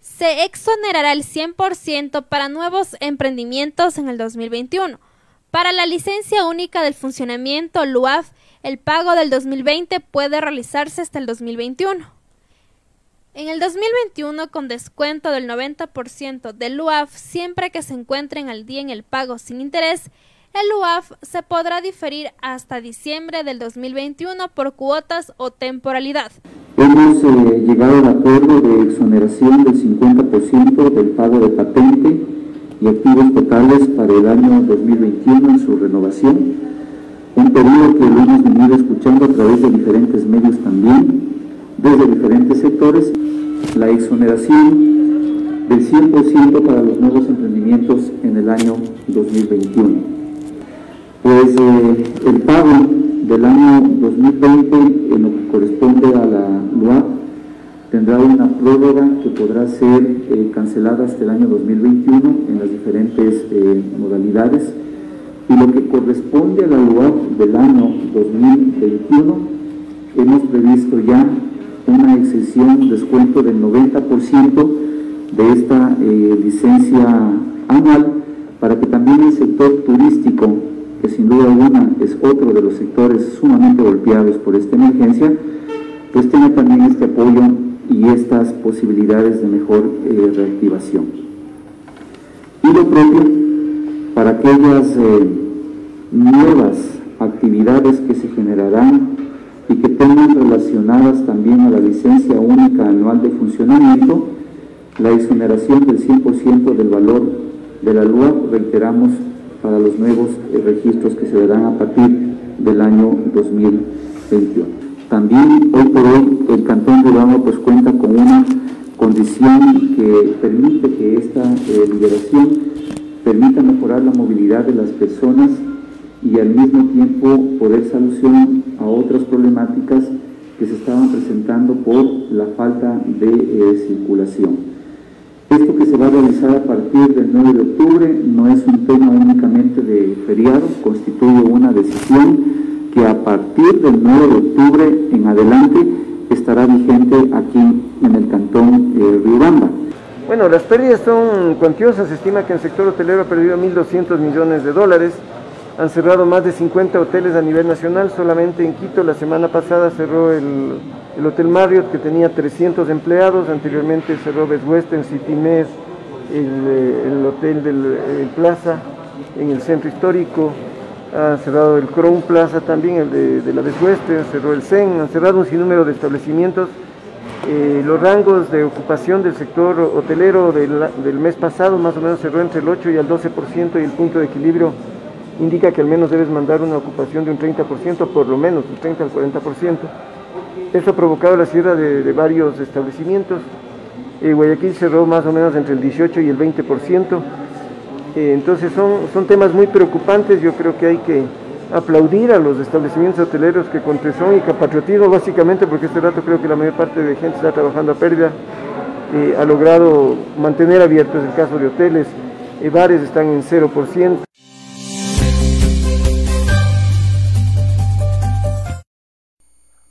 Se exonerará el 100% para nuevos emprendimientos en el 2021. Para la licencia única del funcionamiento LUAF, el pago del 2020 puede realizarse hasta el 2021. En el 2021, con descuento del 90% del UAF siempre que se encuentren al día en el pago sin interés, el UAF se podrá diferir hasta diciembre del 2021 por cuotas o temporalidad. Hemos eh, llegado al acuerdo de exoneración del 50% del pago de patente y activos totales para el año 2021 en su renovación, un periodo que lo hemos venido escuchando a través de diferentes medios también, desde diferentes sectores, la exoneración del 100% para los nuevos emprendimientos en el año 2021 pues eh, el pago del año 2020 en lo que corresponde a la LUAP tendrá una prórroga que podrá ser eh, cancelada hasta el año 2021 en las diferentes eh, modalidades. Y lo que corresponde a la LUAP del año 2021 hemos previsto ya una exención, descuento del 90% de esta licencia anual para que también el sector turístico que sin duda alguna es otro de los sectores sumamente golpeados por esta emergencia, pues tiene también este apoyo y estas posibilidades de mejor eh, reactivación. Y lo propio para aquellas eh, nuevas actividades que se generarán y que tengan relacionadas también a la licencia única anual de funcionamiento, la exoneración del 100% del valor de la LUA, reiteramos, para los nuevos eh, registros que se darán a partir del año 2021. También hoy por hoy el Cantón de Urano pues cuenta con una condición que permite que esta eh, liberación permita mejorar la movilidad de las personas y al mismo tiempo poder solucionar a otras problemáticas que se estaban presentando por la falta de eh, circulación. Esto que se va a realizar a partir del 9 de octubre no es un tema únicamente de feriado, constituye una decisión que a partir del 9 de octubre en adelante estará vigente aquí en el cantón de Riobamba. Bueno, las pérdidas son cuantiosas, se estima que el sector hotelero ha perdido 1.200 millones de dólares, han cerrado más de 50 hoteles a nivel nacional, solamente en Quito la semana pasada cerró el el Hotel Marriott que tenía 300 empleados, anteriormente cerró Best Western, City Mes, eh, el, Hotel del Plaza en el centro histórico, ha cerrado el Crown Plaza también, el de, la Best Western, cerró el CEN, han cerrado un sinnúmero de establecimientos. Eh, los rangos de ocupación del sector hotelero del, del, mes pasado más o menos cerró entre el 8 y el 12% y el punto de equilibrio indica que al menos debes mandar una ocupación de un 30%, por lo menos un 30 al 40%. Esto ha provocado la cierre de, varios establecimientos. Eh, Guayaquil cerró más o menos entre el 18 y el 20%. Eh, entonces son, son temas muy preocupantes. Yo creo que hay que aplaudir a los establecimientos hoteleros que con tesón y patriotismo básicamente, porque este rato creo que la mayor parte de gente está trabajando a pérdida, eh, ha logrado mantener abiertos el caso de hoteles, bares están en 0%.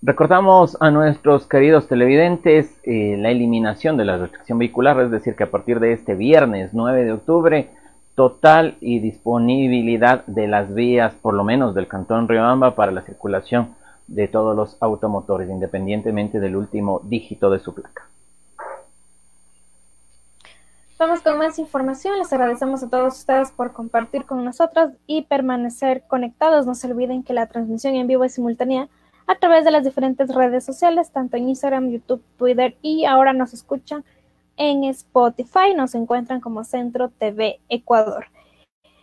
Recordamos a nuestros queridos televidentes eh, la eliminación de la restricción vehicular, es decir, que a partir de este viernes 9 de octubre, total y disponibilidad de las vías, por lo menos del Cantón Riobamba, para la circulación de todos los automotores, independientemente del último dígito de su placa. Vamos con más información. Les agradecemos a todos ustedes por compartir con nosotros y permanecer conectados. No se olviden que la transmisión en vivo es simultánea a través de las diferentes redes sociales, tanto en Instagram, YouTube, Twitter y ahora nos escuchan en Spotify, nos encuentran como Centro TV Ecuador.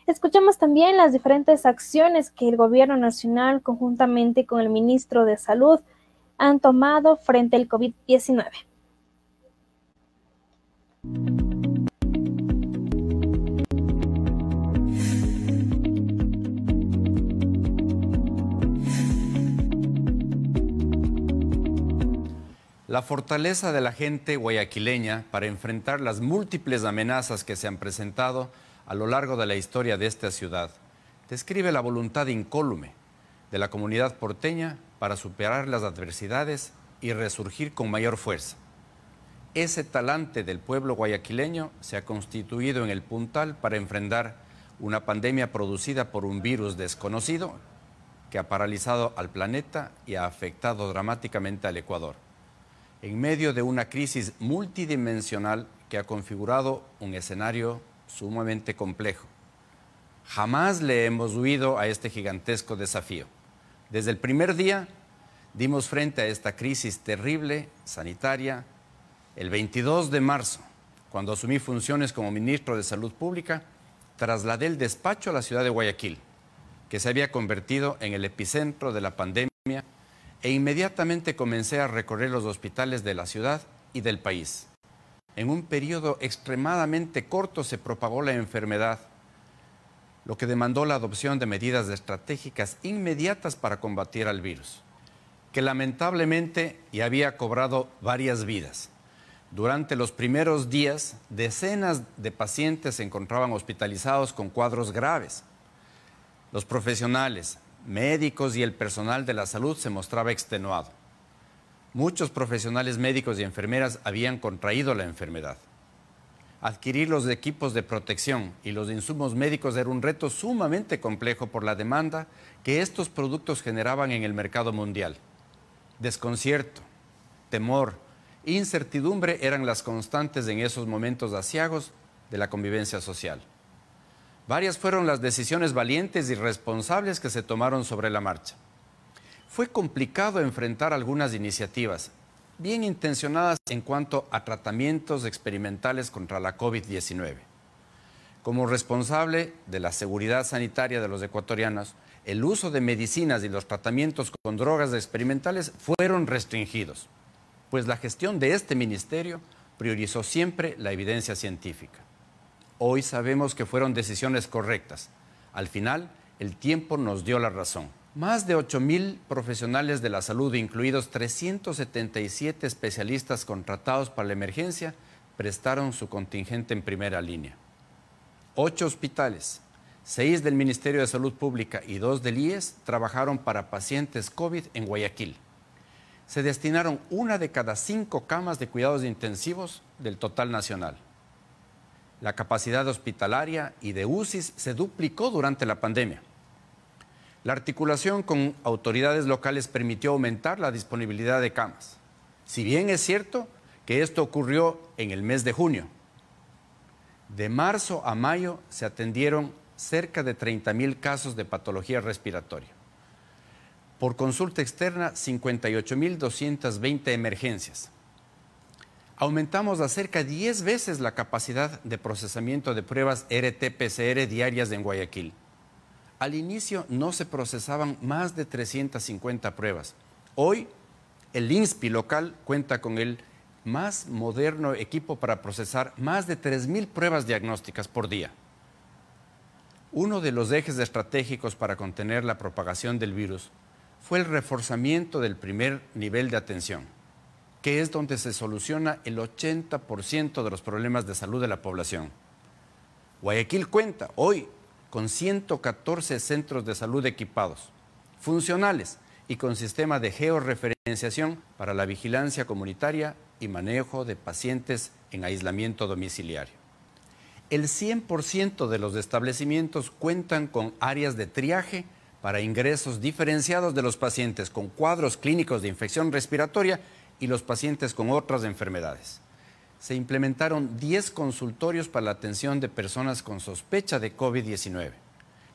Escuchamos también las diferentes acciones que el gobierno nacional, conjuntamente con el ministro de Salud, han tomado frente al COVID-19. La fortaleza de la gente guayaquileña para enfrentar las múltiples amenazas que se han presentado a lo largo de la historia de esta ciudad describe la voluntad incólume de la comunidad porteña para superar las adversidades y resurgir con mayor fuerza. Ese talante del pueblo guayaquileño se ha constituido en el puntal para enfrentar una pandemia producida por un virus desconocido que ha paralizado al planeta y ha afectado dramáticamente al Ecuador en medio de una crisis multidimensional que ha configurado un escenario sumamente complejo. Jamás le hemos huido a este gigantesco desafío. Desde el primer día dimos frente a esta crisis terrible sanitaria. El 22 de marzo, cuando asumí funciones como ministro de Salud Pública, trasladé el despacho a la ciudad de Guayaquil, que se había convertido en el epicentro de la pandemia e inmediatamente comencé a recorrer los hospitales de la ciudad y del país. En un periodo extremadamente corto se propagó la enfermedad, lo que demandó la adopción de medidas estratégicas inmediatas para combatir al virus, que lamentablemente ya había cobrado varias vidas. Durante los primeros días, decenas de pacientes se encontraban hospitalizados con cuadros graves. Los profesionales, médicos y el personal de la salud se mostraba extenuado. Muchos profesionales médicos y enfermeras habían contraído la enfermedad. Adquirir los equipos de protección y los insumos médicos era un reto sumamente complejo por la demanda que estos productos generaban en el mercado mundial. Desconcierto, temor, incertidumbre eran las constantes en esos momentos asiagos de la convivencia social. Varias fueron las decisiones valientes y responsables que se tomaron sobre la marcha. Fue complicado enfrentar algunas iniciativas, bien intencionadas en cuanto a tratamientos experimentales contra la COVID-19. Como responsable de la seguridad sanitaria de los ecuatorianos, el uso de medicinas y los tratamientos con drogas experimentales fueron restringidos, pues la gestión de este ministerio priorizó siempre la evidencia científica. Hoy sabemos que fueron decisiones correctas. Al final, el tiempo nos dio la razón. Más de 8.000 profesionales de la salud, incluidos 377 especialistas contratados para la emergencia, prestaron su contingente en primera línea. Ocho hospitales, seis del Ministerio de Salud Pública y dos del IES trabajaron para pacientes COVID en Guayaquil. Se destinaron una de cada cinco camas de cuidados intensivos del total nacional. La capacidad hospitalaria y de UCIs se duplicó durante la pandemia. La articulación con autoridades locales permitió aumentar la disponibilidad de camas. Si bien es cierto que esto ocurrió en el mes de junio, de marzo a mayo se atendieron cerca de 30 mil casos de patología respiratoria. Por consulta externa, 58.220 emergencias aumentamos a cerca 10 veces la capacidad de procesamiento de pruebas RT-PCR diarias en Guayaquil. Al inicio no se procesaban más de 350 pruebas. Hoy el INSPI local cuenta con el más moderno equipo para procesar más de 3.000 pruebas diagnósticas por día. Uno de los ejes estratégicos para contener la propagación del virus fue el reforzamiento del primer nivel de atención que es donde se soluciona el 80% de los problemas de salud de la población. Guayaquil cuenta hoy con 114 centros de salud equipados, funcionales y con sistema de georreferenciación para la vigilancia comunitaria y manejo de pacientes en aislamiento domiciliario. El 100% de los establecimientos cuentan con áreas de triaje para ingresos diferenciados de los pacientes con cuadros clínicos de infección respiratoria y los pacientes con otras enfermedades. Se implementaron 10 consultorios para la atención de personas con sospecha de COVID-19.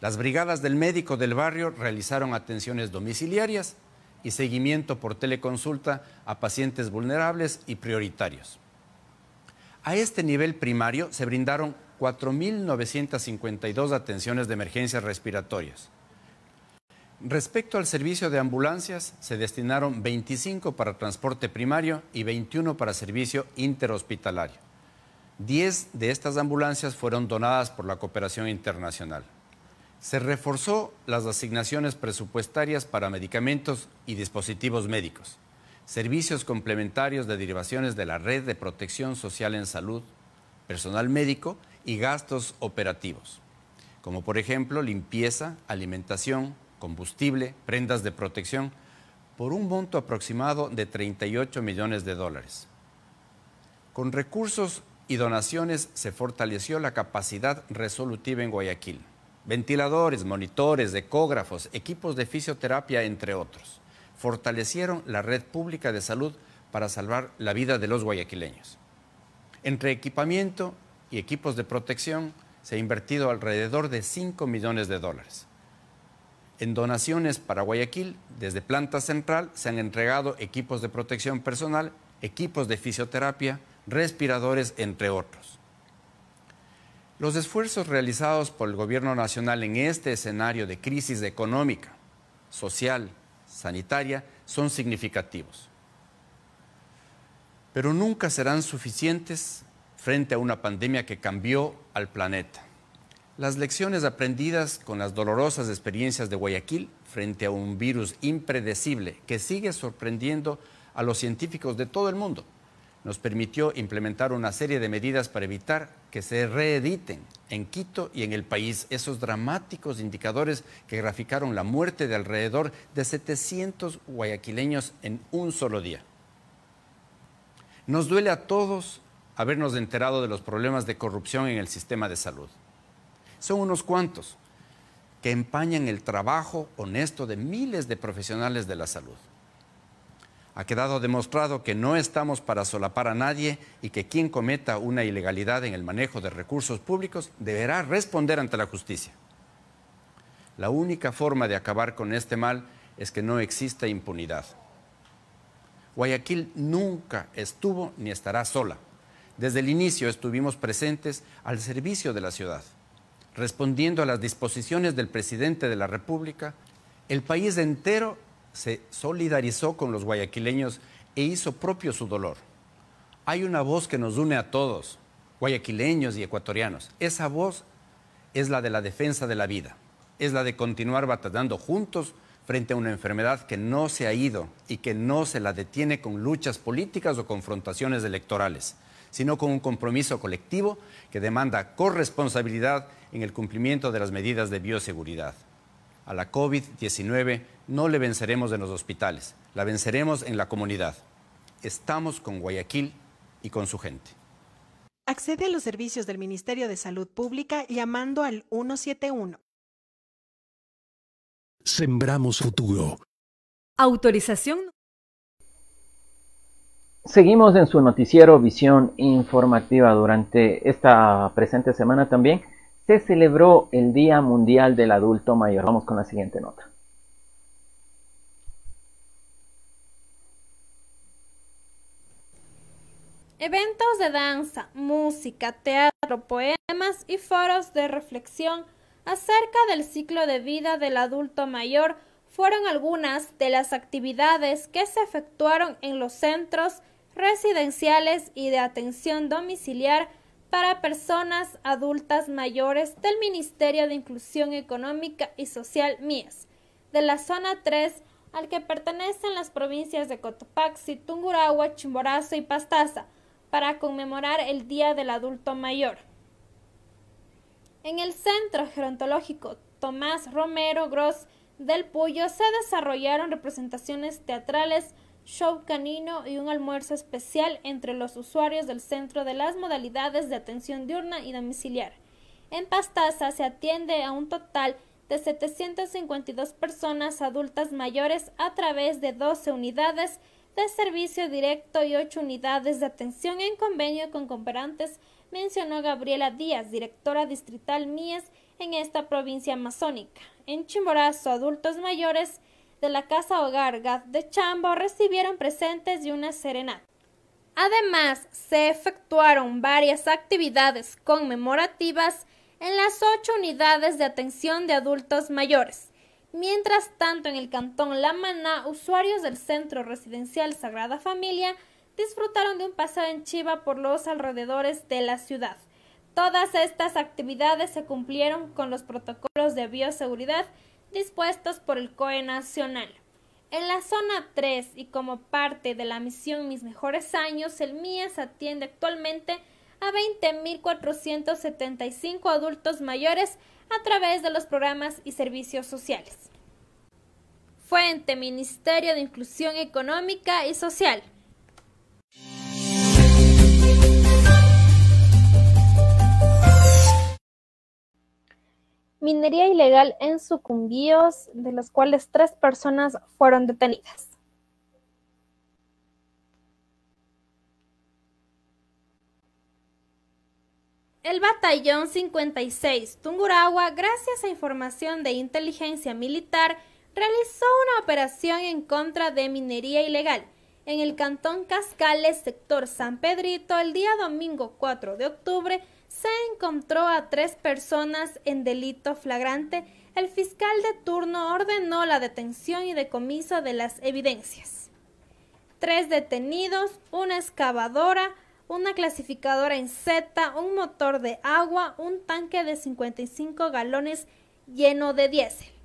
Las brigadas del médico del barrio realizaron atenciones domiciliarias y seguimiento por teleconsulta a pacientes vulnerables y prioritarios. A este nivel primario se brindaron 4.952 atenciones de emergencias respiratorias. Respecto al servicio de ambulancias, se destinaron 25 para transporte primario y 21 para servicio interhospitalario. 10 de estas ambulancias fueron donadas por la cooperación internacional. Se reforzó las asignaciones presupuestarias para medicamentos y dispositivos médicos, servicios complementarios de derivaciones de la red de protección social en salud, personal médico y gastos operativos, como por ejemplo limpieza, alimentación, combustible, prendas de protección, por un monto aproximado de 38 millones de dólares. Con recursos y donaciones se fortaleció la capacidad resolutiva en Guayaquil. Ventiladores, monitores, ecógrafos, equipos de fisioterapia, entre otros, fortalecieron la red pública de salud para salvar la vida de los guayaquileños. Entre equipamiento y equipos de protección se ha invertido alrededor de 5 millones de dólares. En donaciones para Guayaquil, desde planta central, se han entregado equipos de protección personal, equipos de fisioterapia, respiradores, entre otros. Los esfuerzos realizados por el Gobierno Nacional en este escenario de crisis económica, social, sanitaria, son significativos. Pero nunca serán suficientes frente a una pandemia que cambió al planeta. Las lecciones aprendidas con las dolorosas experiencias de Guayaquil frente a un virus impredecible que sigue sorprendiendo a los científicos de todo el mundo nos permitió implementar una serie de medidas para evitar que se reediten en Quito y en el país esos dramáticos indicadores que graficaron la muerte de alrededor de 700 guayaquileños en un solo día. Nos duele a todos habernos enterado de los problemas de corrupción en el sistema de salud. Son unos cuantos que empañan el trabajo honesto de miles de profesionales de la salud. Ha quedado demostrado que no estamos para solapar a nadie y que quien cometa una ilegalidad en el manejo de recursos públicos deberá responder ante la justicia. La única forma de acabar con este mal es que no exista impunidad. Guayaquil nunca estuvo ni estará sola. Desde el inicio estuvimos presentes al servicio de la ciudad, respondiendo a las disposiciones del presidente de la República. El país entero se solidarizó con los guayaquileños e hizo propio su dolor. Hay una voz que nos une a todos, guayaquileños y ecuatorianos. Esa voz es la de la defensa de la vida, es la de continuar batallando juntos frente a una enfermedad que no se ha ido y que no se la detiene con luchas políticas o confrontaciones electorales sino con un compromiso colectivo que demanda corresponsabilidad en el cumplimiento de las medidas de bioseguridad. A la COVID-19 no le venceremos en los hospitales, la venceremos en la comunidad. Estamos con Guayaquil y con su gente. Accede a los servicios del Ministerio de Salud Pública llamando al 171. Sembramos futuro. Autorización Seguimos en su noticiero Visión Informativa. Durante esta presente semana también se celebró el Día Mundial del Adulto Mayor. Vamos con la siguiente nota. Eventos de danza, música, teatro, poemas y foros de reflexión acerca del ciclo de vida del adulto mayor fueron algunas de las actividades que se efectuaron en los centros residenciales y de atención domiciliar para personas adultas mayores del Ministerio de Inclusión Económica y Social MIES, de la zona 3 al que pertenecen las provincias de Cotopaxi, Tungurahua, Chimborazo y Pastaza, para conmemorar el Día del Adulto Mayor. En el Centro Gerontológico Tomás Romero Gross del Puyo se desarrollaron representaciones teatrales show canino y un almuerzo especial entre los usuarios del centro de las modalidades de atención diurna y domiciliar. En Pastaza se atiende a un total de 752 personas adultas mayores a través de 12 unidades de servicio directo y 8 unidades de atención en convenio con cooperantes, mencionó Gabriela Díaz, directora distrital MIES en esta provincia amazónica. En Chimborazo, adultos mayores de la Casa Hogar Gaz de Chambo recibieron presentes y una serenata. Además, se efectuaron varias actividades conmemorativas en las ocho unidades de atención de adultos mayores. Mientras tanto, en el cantón La Maná, usuarios del centro residencial Sagrada Familia disfrutaron de un paseo en Chiva por los alrededores de la ciudad. Todas estas actividades se cumplieron con los protocolos de bioseguridad dispuestos por el COE Nacional. En la zona 3 y como parte de la misión Mis Mejores Años, el MIES atiende actualmente a 20.475 adultos mayores a través de los programas y servicios sociales. Fuente Ministerio de Inclusión Económica y Social. Minería ilegal en Sucumbíos, de las cuales tres personas fueron detenidas. El batallón 56 Tungurahua, gracias a información de inteligencia militar, realizó una operación en contra de minería ilegal en el cantón Cascales, sector San Pedrito, el día domingo 4 de octubre, se encontró a tres personas en delito flagrante. El fiscal de turno ordenó la detención y decomiso de las evidencias. Tres detenidos, una excavadora, una clasificadora en Z, un motor de agua, un tanque de 55 galones lleno de diésel.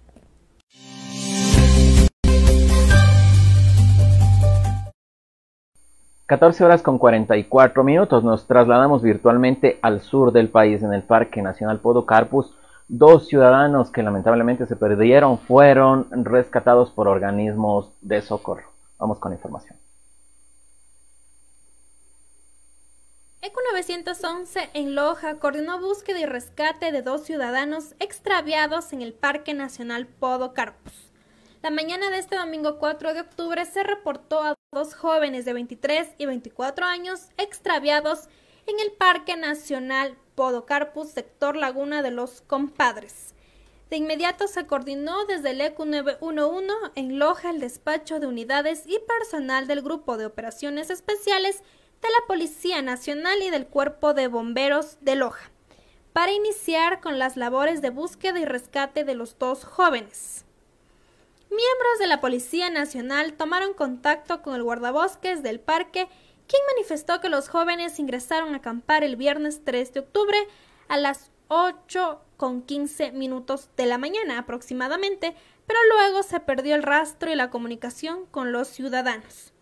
14 horas con 44 minutos nos trasladamos virtualmente al sur del país en el Parque Nacional Podocarpus. Dos ciudadanos que lamentablemente se perdieron fueron rescatados por organismos de socorro. Vamos con información. ECO 911 en Loja coordinó búsqueda y rescate de dos ciudadanos extraviados en el Parque Nacional Podocarpus. La mañana de este domingo 4 de octubre se reportó a dos jóvenes de 23 y 24 años extraviados en el Parque Nacional Podocarpus, sector Laguna de los Compadres. De inmediato se coordinó desde el ECU 911 en Loja el despacho de unidades y personal del Grupo de Operaciones Especiales de la Policía Nacional y del Cuerpo de Bomberos de Loja, para iniciar con las labores de búsqueda y rescate de los dos jóvenes. Miembros de la Policía Nacional tomaron contacto con el guardabosques del parque, quien manifestó que los jóvenes ingresaron a acampar el viernes 3 de octubre a las 8 con 15 minutos de la mañana aproximadamente, pero luego se perdió el rastro y la comunicación con los ciudadanos.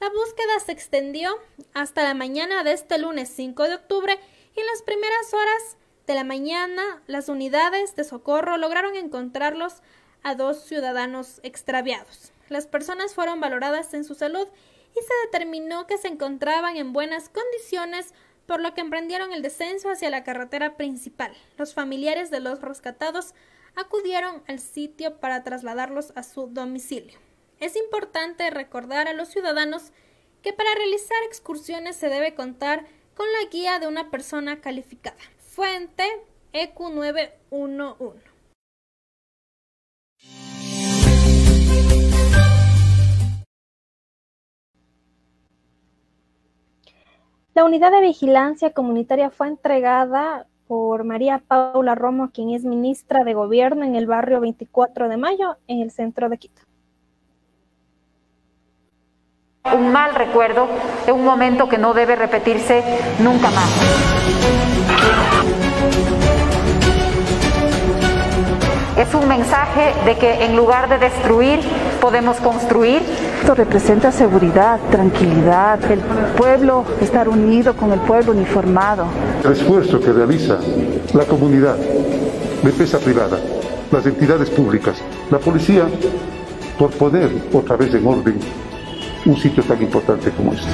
La búsqueda se extendió hasta la mañana de este lunes 5 de octubre y en las primeras horas de la mañana las unidades de socorro lograron encontrarlos a dos ciudadanos extraviados. Las personas fueron valoradas en su salud y se determinó que se encontraban en buenas condiciones, por lo que emprendieron el descenso hacia la carretera principal. Los familiares de los rescatados acudieron al sitio para trasladarlos a su domicilio. Es importante recordar a los ciudadanos que para realizar excursiones se debe contar con la guía de una persona calificada. Fuente EQ911. La unidad de vigilancia comunitaria fue entregada por María Paula Romo, quien es ministra de Gobierno en el barrio 24 de Mayo, en el centro de Quito. Un mal recuerdo de un momento que no debe repetirse nunca más. Es un mensaje de que en lugar de destruir, podemos construir. Esto representa seguridad, tranquilidad, el pueblo, estar unido con el pueblo uniformado. El esfuerzo que realiza la comunidad, la empresa privada, las entidades públicas, la policía, por poner otra vez en orden un sitio tan importante como este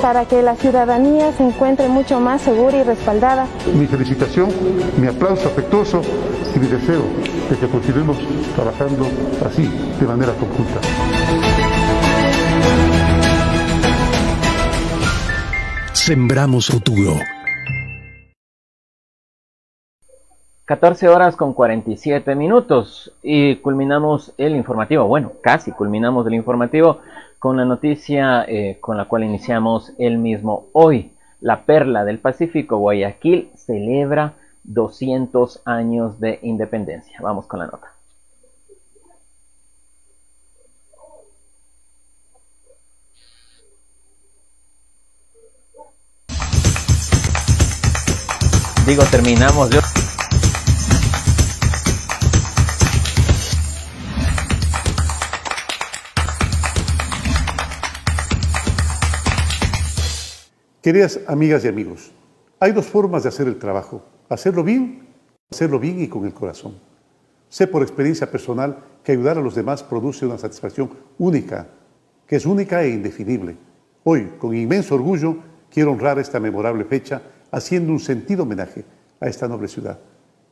para que la ciudadanía se encuentre mucho más segura y respaldada. Mi felicitación, mi aplauso afectuoso y mi deseo de que continuemos trabajando así, de manera conjunta. Sembramos futuro. 14 horas con 47 minutos y culminamos el informativo, bueno, casi culminamos el informativo con la noticia eh, con la cual iniciamos el mismo hoy. La perla del Pacífico, Guayaquil, celebra 200 años de independencia. Vamos con la nota. Digo, terminamos. Yo... Queridas amigas y amigos, hay dos formas de hacer el trabajo, hacerlo bien, hacerlo bien y con el corazón. Sé por experiencia personal que ayudar a los demás produce una satisfacción única, que es única e indefinible. Hoy, con inmenso orgullo, quiero honrar esta memorable fecha haciendo un sentido homenaje a esta noble ciudad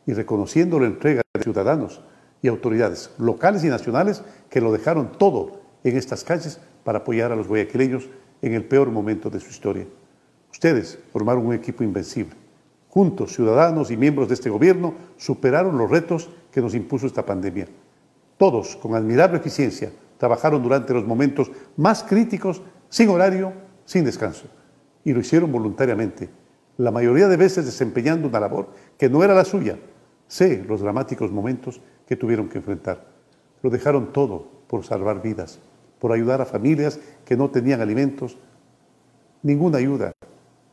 y reconociendo la entrega de ciudadanos y autoridades locales y nacionales que lo dejaron todo en estas calles para apoyar a los guayaquileños en el peor momento de su historia. Ustedes formaron un equipo invencible. Juntos, ciudadanos y miembros de este gobierno superaron los retos que nos impuso esta pandemia. Todos, con admirable eficiencia, trabajaron durante los momentos más críticos, sin horario, sin descanso. Y lo hicieron voluntariamente, la mayoría de veces desempeñando una labor que no era la suya. Sé los dramáticos momentos que tuvieron que enfrentar. Lo dejaron todo por salvar vidas, por ayudar a familias que no tenían alimentos, ninguna ayuda,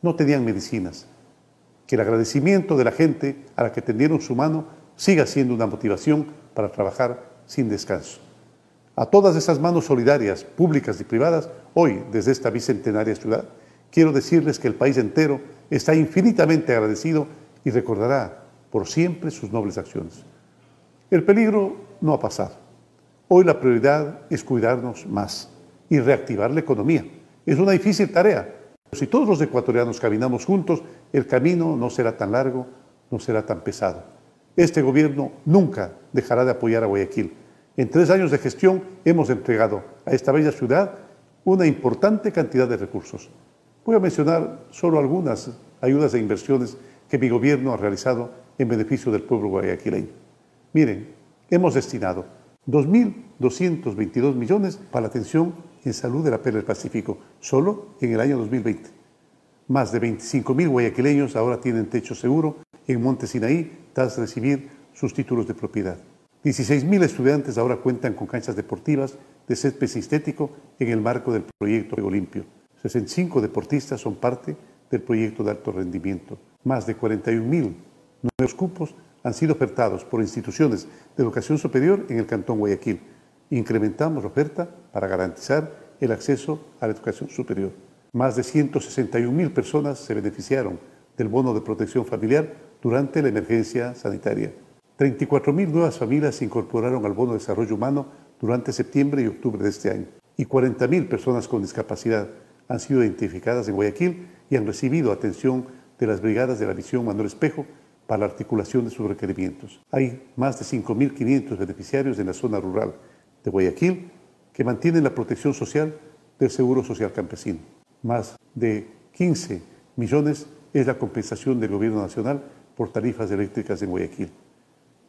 no tenían medicinas. Que el agradecimiento de la gente a la que tendieron su mano siga siendo una motivación para trabajar sin descanso. A todas esas manos solidarias, públicas y privadas, hoy, desde esta bicentenaria ciudad, quiero decirles que el país entero está infinitamente agradecido y recordará por siempre sus nobles acciones. El peligro no ha pasado. Hoy la prioridad es cuidarnos más y reactivar la economía. Es una difícil tarea, si todos los ecuatorianos caminamos juntos, el camino no será tan largo, no será tan pesado. Este gobierno nunca dejará de apoyar a Guayaquil. En tres años de gestión hemos entregado a esta bella ciudad una importante cantidad de recursos. Voy a mencionar solo algunas ayudas e inversiones que mi gobierno ha realizado en beneficio del pueblo guayaquileño. Miren, hemos destinado 2.222 millones para la atención en salud de la Perla del Pacífico, solo en el año 2020. Más de 25.000 guayaquileños ahora tienen techo seguro en Monte Sinaí tras recibir sus títulos de propiedad. 16.000 estudiantes ahora cuentan con canchas deportivas de césped sintético en el marco del proyecto Juego Limpio. 65 deportistas son parte del proyecto de alto rendimiento. Más de 41.000 nuevos cupos han sido ofertados por instituciones de educación superior en el Cantón Guayaquil incrementamos la oferta para garantizar el acceso a la educación superior. Más de 161 mil personas se beneficiaron del bono de protección familiar durante la emergencia sanitaria. 34 mil nuevas familias se incorporaron al bono de desarrollo humano durante septiembre y octubre de este año. Y 40 mil personas con discapacidad han sido identificadas en Guayaquil y han recibido atención de las brigadas de la Visión Manuel Espejo para la articulación de sus requerimientos. Hay más de 5.500 beneficiarios en la zona rural de Guayaquil que mantienen la protección social del Seguro Social Campesino. Más de 15 millones es la compensación del Gobierno Nacional por tarifas eléctricas en Guayaquil.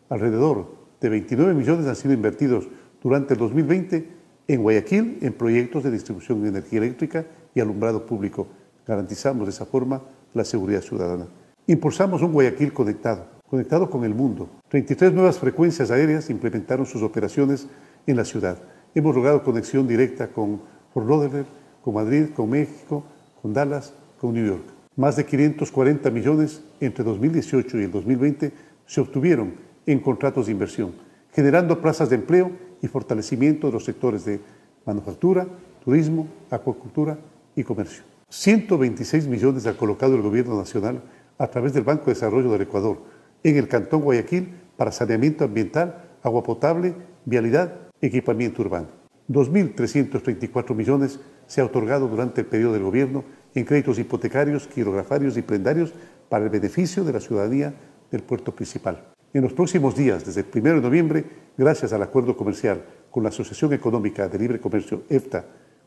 Alrededor de 29 millones han sido invertidos durante el 2020 en Guayaquil en proyectos de distribución de energía eléctrica y alumbrado público. Garantizamos de esa forma la seguridad ciudadana. Impulsamos un Guayaquil conectado, conectado con el mundo. 33 nuevas frecuencias aéreas implementaron sus operaciones en la ciudad. Hemos logrado conexión directa con Fort Lauderdale, con Madrid, con México, con Dallas, con New York. Más de 540 millones entre 2018 y el 2020 se obtuvieron en contratos de inversión, generando plazas de empleo y fortalecimiento de los sectores de manufactura, turismo, acuacultura y comercio. 126 millones ha colocado el Gobierno Nacional a través del Banco de Desarrollo del Ecuador en el Cantón Guayaquil para saneamiento ambiental, agua potable, vialidad equipamiento urbano. 2.334 millones se ha otorgado durante el periodo del gobierno en créditos hipotecarios, quirografarios y prendarios para el beneficio de la ciudadanía del puerto principal. En los próximos días, desde el 1 de noviembre, gracias al acuerdo comercial con la Asociación Económica de Libre Comercio EFTA,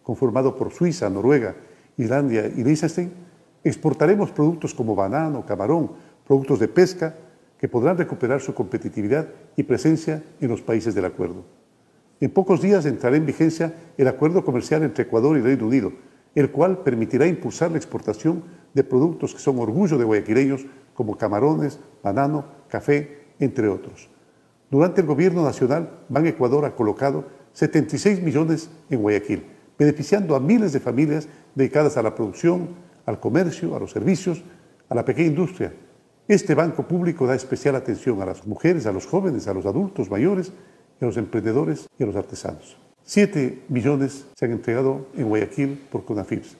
conformado por Suiza, Noruega, Islandia y Liechtenstein, exportaremos productos como banano, camarón, productos de pesca, que podrán recuperar su competitividad y presencia en los países del acuerdo. En pocos días entrará en vigencia el acuerdo comercial entre Ecuador y Reino Unido, el cual permitirá impulsar la exportación de productos que son orgullo de guayaquileños como camarones, banano, café, entre otros. Durante el gobierno nacional, Ban Ecuador ha colocado 76 millones en Guayaquil, beneficiando a miles de familias dedicadas a la producción, al comercio, a los servicios, a la pequeña industria. Este banco público da especial atención a las mujeres, a los jóvenes, a los adultos mayores, a los emprendedores y a los artesanos. Siete millones se han entregado en Guayaquil por CONAFIPS,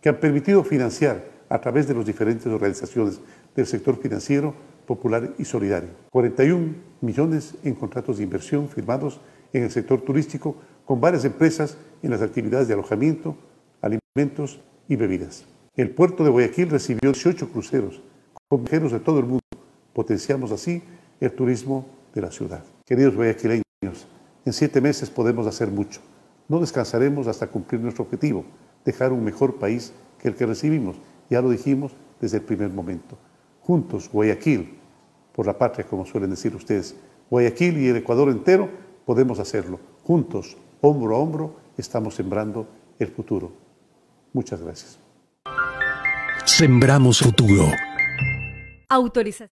que han permitido financiar a través de las diferentes organizaciones del sector financiero, popular y solidario. 41 millones en contratos de inversión firmados en el sector turístico con varias empresas en las actividades de alojamiento, alimentos y bebidas. El puerto de Guayaquil recibió 18 cruceros con viajeros de todo el mundo. Potenciamos así el turismo de la ciudad. Queridos guayaquileños, en siete meses podemos hacer mucho. No descansaremos hasta cumplir nuestro objetivo, dejar un mejor país que el que recibimos. Ya lo dijimos desde el primer momento. Juntos, Guayaquil, por la patria, como suelen decir ustedes, Guayaquil y el Ecuador entero, podemos hacerlo. Juntos, hombro a hombro, estamos sembrando el futuro. Muchas gracias. Sembramos futuro. Autorización.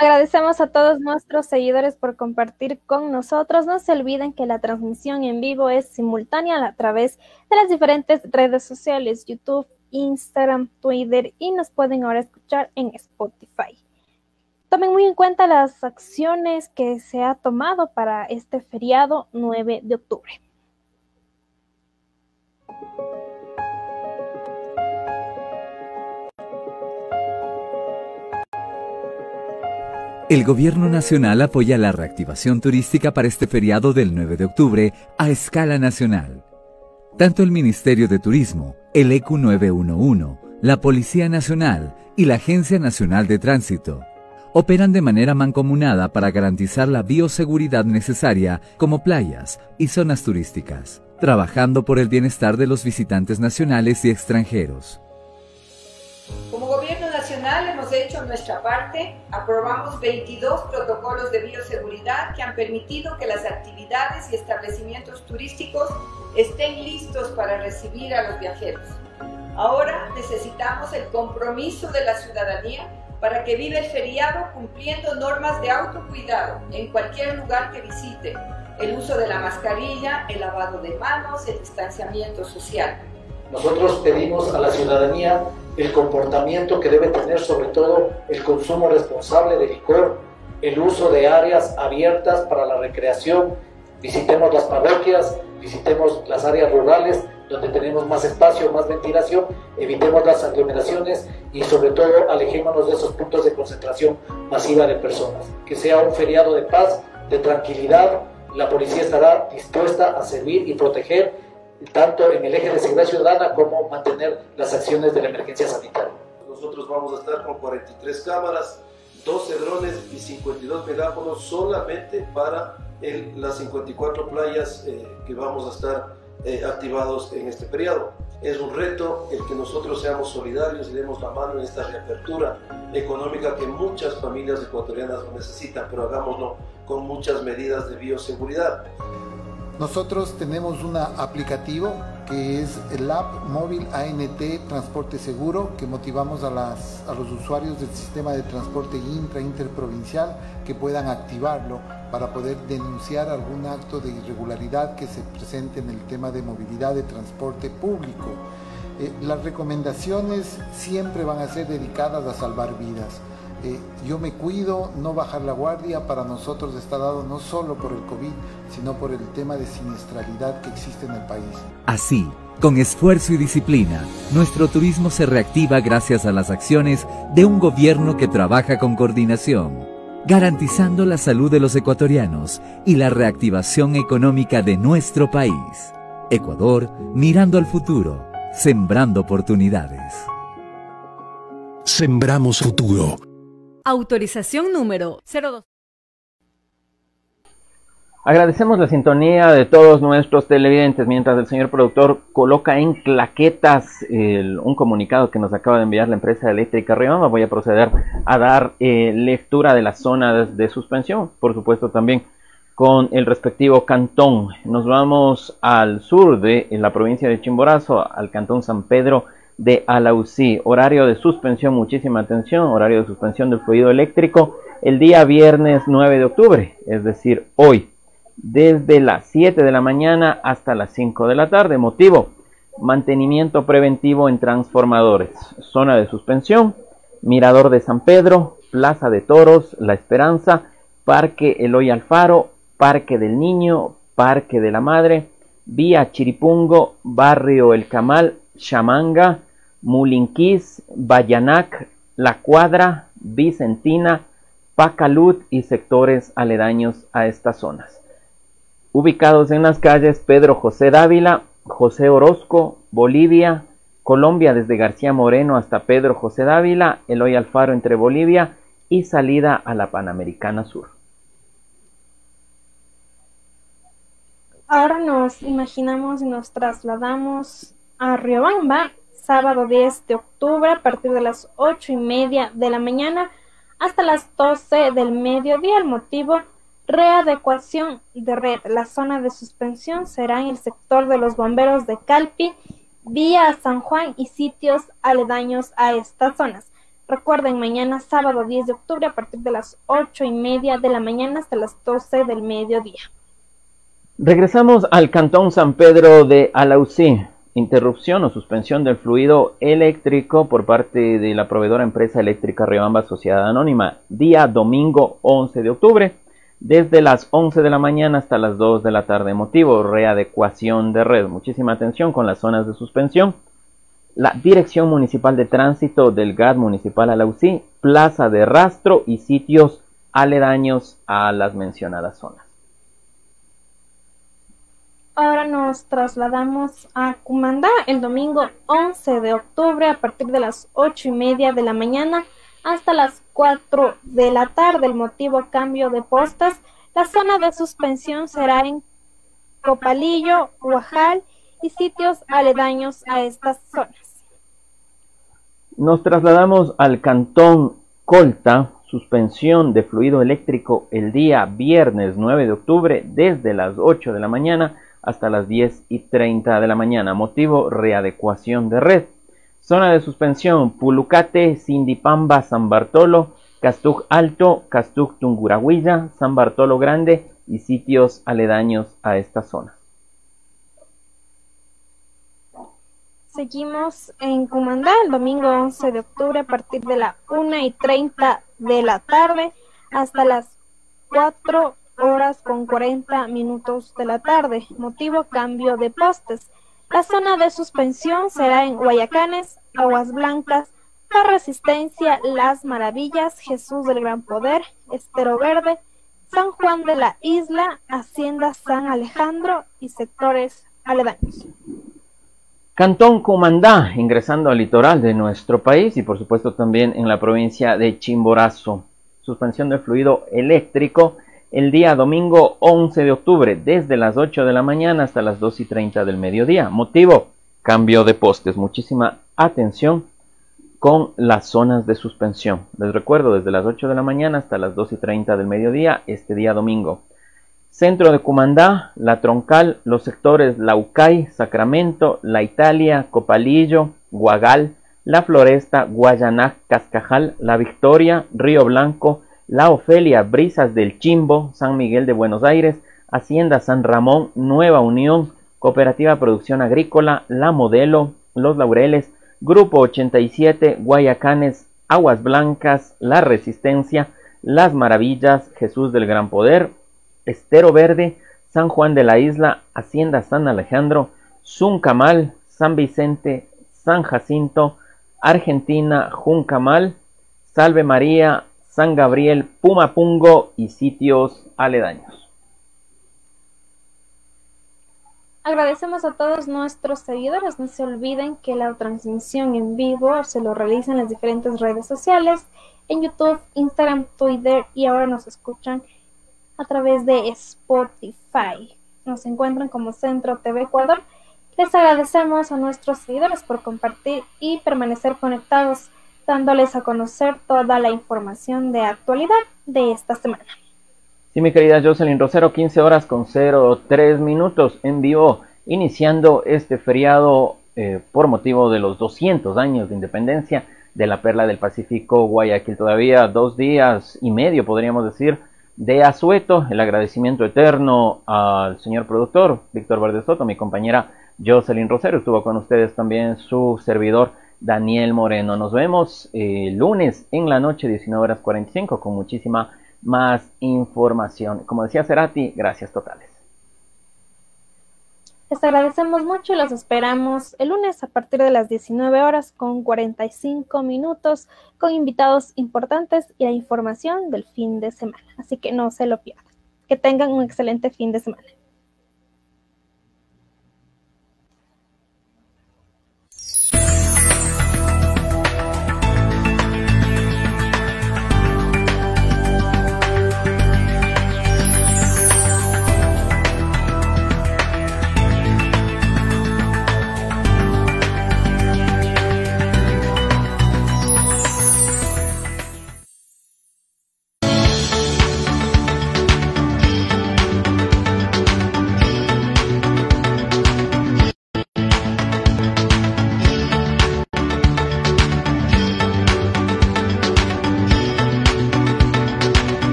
Agradecemos a todos nuestros seguidores por compartir con nosotros. No se olviden que la transmisión en vivo es simultánea a través de las diferentes redes sociales, YouTube, Instagram, Twitter y nos pueden ahora escuchar en Spotify. Tomen muy en cuenta las acciones que se ha tomado para este feriado 9 de octubre. El Gobierno Nacional apoya la reactivación turística para este feriado del 9 de octubre a escala nacional. Tanto el Ministerio de Turismo, el EQ 911, la Policía Nacional y la Agencia Nacional de Tránsito operan de manera mancomunada para garantizar la bioseguridad necesaria como playas y zonas turísticas, trabajando por el bienestar de los visitantes nacionales y extranjeros. Como Gobierno Nacional hemos hecho nuestra parte, aprobamos 22 protocolos de bioseguridad que han permitido que las actividades y establecimientos turísticos estén listos para recibir a los viajeros. Ahora necesitamos el compromiso de la ciudadanía para que viva el feriado cumpliendo normas de autocuidado en cualquier lugar que visite, el uso de la mascarilla, el lavado de manos, el distanciamiento social. Nosotros pedimos a la ciudadanía el comportamiento que debe tener sobre todo el consumo responsable de licor, el uso de áreas abiertas para la recreación, visitemos las parroquias, visitemos las áreas rurales donde tenemos más espacio, más ventilación, evitemos las aglomeraciones y sobre todo alejémonos de esos puntos de concentración masiva de personas. Que sea un feriado de paz, de tranquilidad, la policía estará dispuesta a servir y proteger tanto en el eje de seguridad ciudadana como mantener las acciones de la emergencia sanitaria. Nosotros vamos a estar con 43 cámaras, 12 drones y 52 megáfonos solamente para las 54 playas eh, que vamos a estar eh, activados en este periodo. Es un reto el que nosotros seamos solidarios y demos la mano en esta reapertura económica que muchas familias ecuatorianas necesitan, pero hagámoslo con muchas medidas de bioseguridad. Nosotros tenemos un aplicativo que es el app móvil ANT Transporte Seguro que motivamos a, las, a los usuarios del sistema de transporte intra interprovincial que puedan activarlo para poder denunciar algún acto de irregularidad que se presente en el tema de movilidad de transporte público. Eh, las recomendaciones siempre van a ser dedicadas a salvar vidas. Eh, yo me cuido, no bajar la guardia, para nosotros está dado no solo por el COVID, sino por el tema de siniestralidad que existe en el país. Así, con esfuerzo y disciplina, nuestro turismo se reactiva gracias a las acciones de un gobierno que trabaja con coordinación, garantizando la salud de los ecuatorianos y la reactivación económica de nuestro país. Ecuador mirando al futuro, sembrando oportunidades. Sembramos futuro. Autorización número 02. Agradecemos la sintonía de todos nuestros televidentes mientras el señor productor coloca en claquetas un comunicado que nos acaba de enviar la empresa eléctrica Rioma. Voy a proceder a dar eh, lectura de las zonas de suspensión, por supuesto también con el respectivo cantón. Nos vamos al sur de la provincia de Chimborazo, al cantón San Pedro de Alausí. Horario de suspensión, muchísima atención, horario de suspensión del fluido eléctrico el día viernes 9 de octubre, es decir, hoy, desde las 7 de la mañana hasta las 5 de la tarde. Motivo, mantenimiento preventivo en transformadores. Zona de suspensión, Mirador de San Pedro, Plaza de Toros, La Esperanza, Parque Eloy Alfaro, Parque del Niño, Parque de la Madre, Vía Chiripungo, Barrio El Camal, Chamanga, Mulinquís, Bayanac, La Cuadra, Vicentina, Pacalut y sectores aledaños a estas zonas. Ubicados en las calles Pedro José Dávila, José Orozco, Bolivia, Colombia desde García Moreno hasta Pedro José Dávila, Eloy Alfaro entre Bolivia y salida a la Panamericana Sur. Ahora nos imaginamos y nos trasladamos a Riobamba, sábado 10 de octubre, a partir de las ocho y media de la mañana hasta las 12 del mediodía. El motivo, readecuación de red. La zona de suspensión será en el sector de los bomberos de Calpi, vía San Juan y sitios aledaños a estas zonas. Recuerden, mañana sábado 10 de octubre a partir de las ocho y media de la mañana hasta las 12 del mediodía. Regresamos al Cantón San Pedro de Alausí. Interrupción o suspensión del fluido eléctrico por parte de la proveedora empresa eléctrica Riobamba Sociedad Anónima, día domingo 11 de octubre, desde las 11 de la mañana hasta las 2 de la tarde. Motivo, readecuación de red. Muchísima atención con las zonas de suspensión. La Dirección Municipal de Tránsito del GAD Municipal Alausí, Plaza de Rastro y sitios aledaños a las mencionadas zonas. Ahora nos trasladamos a Cumandá el domingo 11 de octubre a partir de las ocho y media de la mañana hasta las 4 de la tarde. El motivo cambio de postas. La zona de suspensión será en Copalillo, Huajal y sitios aledaños a estas zonas. Nos trasladamos al cantón Colta, suspensión de fluido eléctrico el día viernes 9 de octubre desde las 8 de la mañana hasta las 10 y 30 de la mañana. Motivo, readecuación de red. Zona de suspensión, Pulucate, Sindipamba, San Bartolo, Castuc Alto, Castuc Tungurahuilla, San Bartolo Grande y sitios aledaños a esta zona. Seguimos en Cumandá el domingo 11 de octubre a partir de la 1 y 30 de la tarde hasta las 4 horas con 40 minutos de la tarde. Motivo cambio de postes. La zona de suspensión será en Guayacanes, Aguas Blancas, La Resistencia, Las Maravillas, Jesús del Gran Poder, Estero Verde, San Juan de la Isla, Hacienda San Alejandro y sectores aledaños. Cantón Comandá, ingresando al litoral de nuestro país y por supuesto también en la provincia de Chimborazo. Suspensión de fluido eléctrico el día domingo 11 de octubre, desde las 8 de la mañana hasta las 2 y 30 del mediodía. Motivo, cambio de postes. Muchísima atención con las zonas de suspensión. Les recuerdo, desde las 8 de la mañana hasta las 2 y 30 del mediodía, este día domingo. Centro de Cumandá, La Troncal, los sectores Laucay, Sacramento, La Italia, Copalillo, Guagal, La Floresta, Guayanac, Cascajal, La Victoria, Río Blanco, la Ofelia, Brisas del Chimbo, San Miguel de Buenos Aires, Hacienda San Ramón, Nueva Unión, Cooperativa Producción Agrícola, La Modelo, Los Laureles, Grupo 87, Guayacanes, Aguas Blancas, La Resistencia, Las Maravillas, Jesús del Gran Poder, Estero Verde, San Juan de la Isla, Hacienda San Alejandro, Zuncamal, San Vicente, San Jacinto, Argentina, Juncamal, Salve María, San Gabriel, Pumapungo y sitios aledaños. Agradecemos a todos nuestros seguidores. No se olviden que la transmisión en vivo se lo realiza en las diferentes redes sociales, en YouTube, Instagram, Twitter y ahora nos escuchan a través de Spotify. Nos encuentran como Centro TV Ecuador. Les agradecemos a nuestros seguidores por compartir y permanecer conectados dándoles a conocer toda la información de actualidad de esta semana. Sí, mi querida Jocelyn Rosero, 15 horas con 03 minutos en vivo, iniciando este feriado eh, por motivo de los 200 años de independencia de la Perla del Pacífico, Guayaquil. Todavía dos días y medio, podríamos decir, de asueto. El agradecimiento eterno al señor productor, Víctor Verde Soto, mi compañera Jocelyn Rosero, estuvo con ustedes también su servidor Daniel Moreno. Nos vemos eh, lunes en la noche, 19 horas 45, con muchísima más información. Como decía Cerati, gracias totales. Les agradecemos mucho y los esperamos el lunes a partir de las 19 horas con 45 minutos con invitados importantes y la información del fin de semana. Así que no se lo pierdan. Que tengan un excelente fin de semana.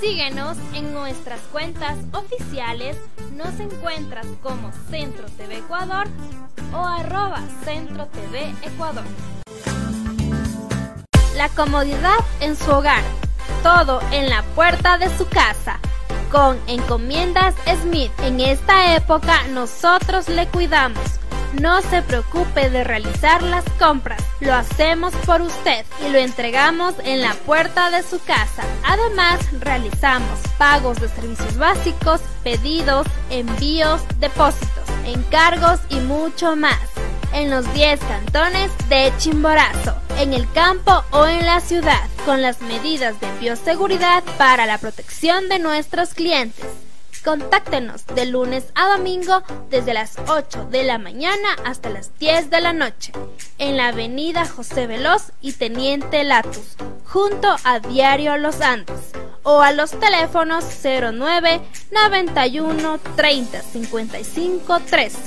Síguenos en nuestras cuentas oficiales. Nos encuentras como Centro TV Ecuador o arroba Centro TV Ecuador. La comodidad en su hogar. Todo en la puerta de su casa. Con Encomiendas Smith. En esta época nosotros le cuidamos no se preocupe de realizar las compras, lo hacemos por usted y lo entregamos en la puerta de su casa. Además, realizamos pagos de servicios básicos, pedidos, envíos, depósitos, encargos y mucho más en los 10 cantones de Chimborazo, en el campo o en la ciudad, con las medidas de bioseguridad para la protección de nuestros clientes. Contáctenos de lunes a domingo desde las 8 de la mañana hasta las 10 de la noche en la avenida José Veloz y Teniente Latus, junto a Diario Los Andes, o a los teléfonos 09 91 30 55 13,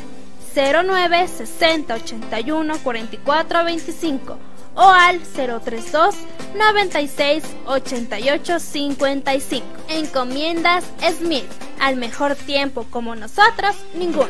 09 60 81 44 25 o al 032 96 88 55. Encomiendas Smith. Al mejor tiempo como nosotros, ninguno.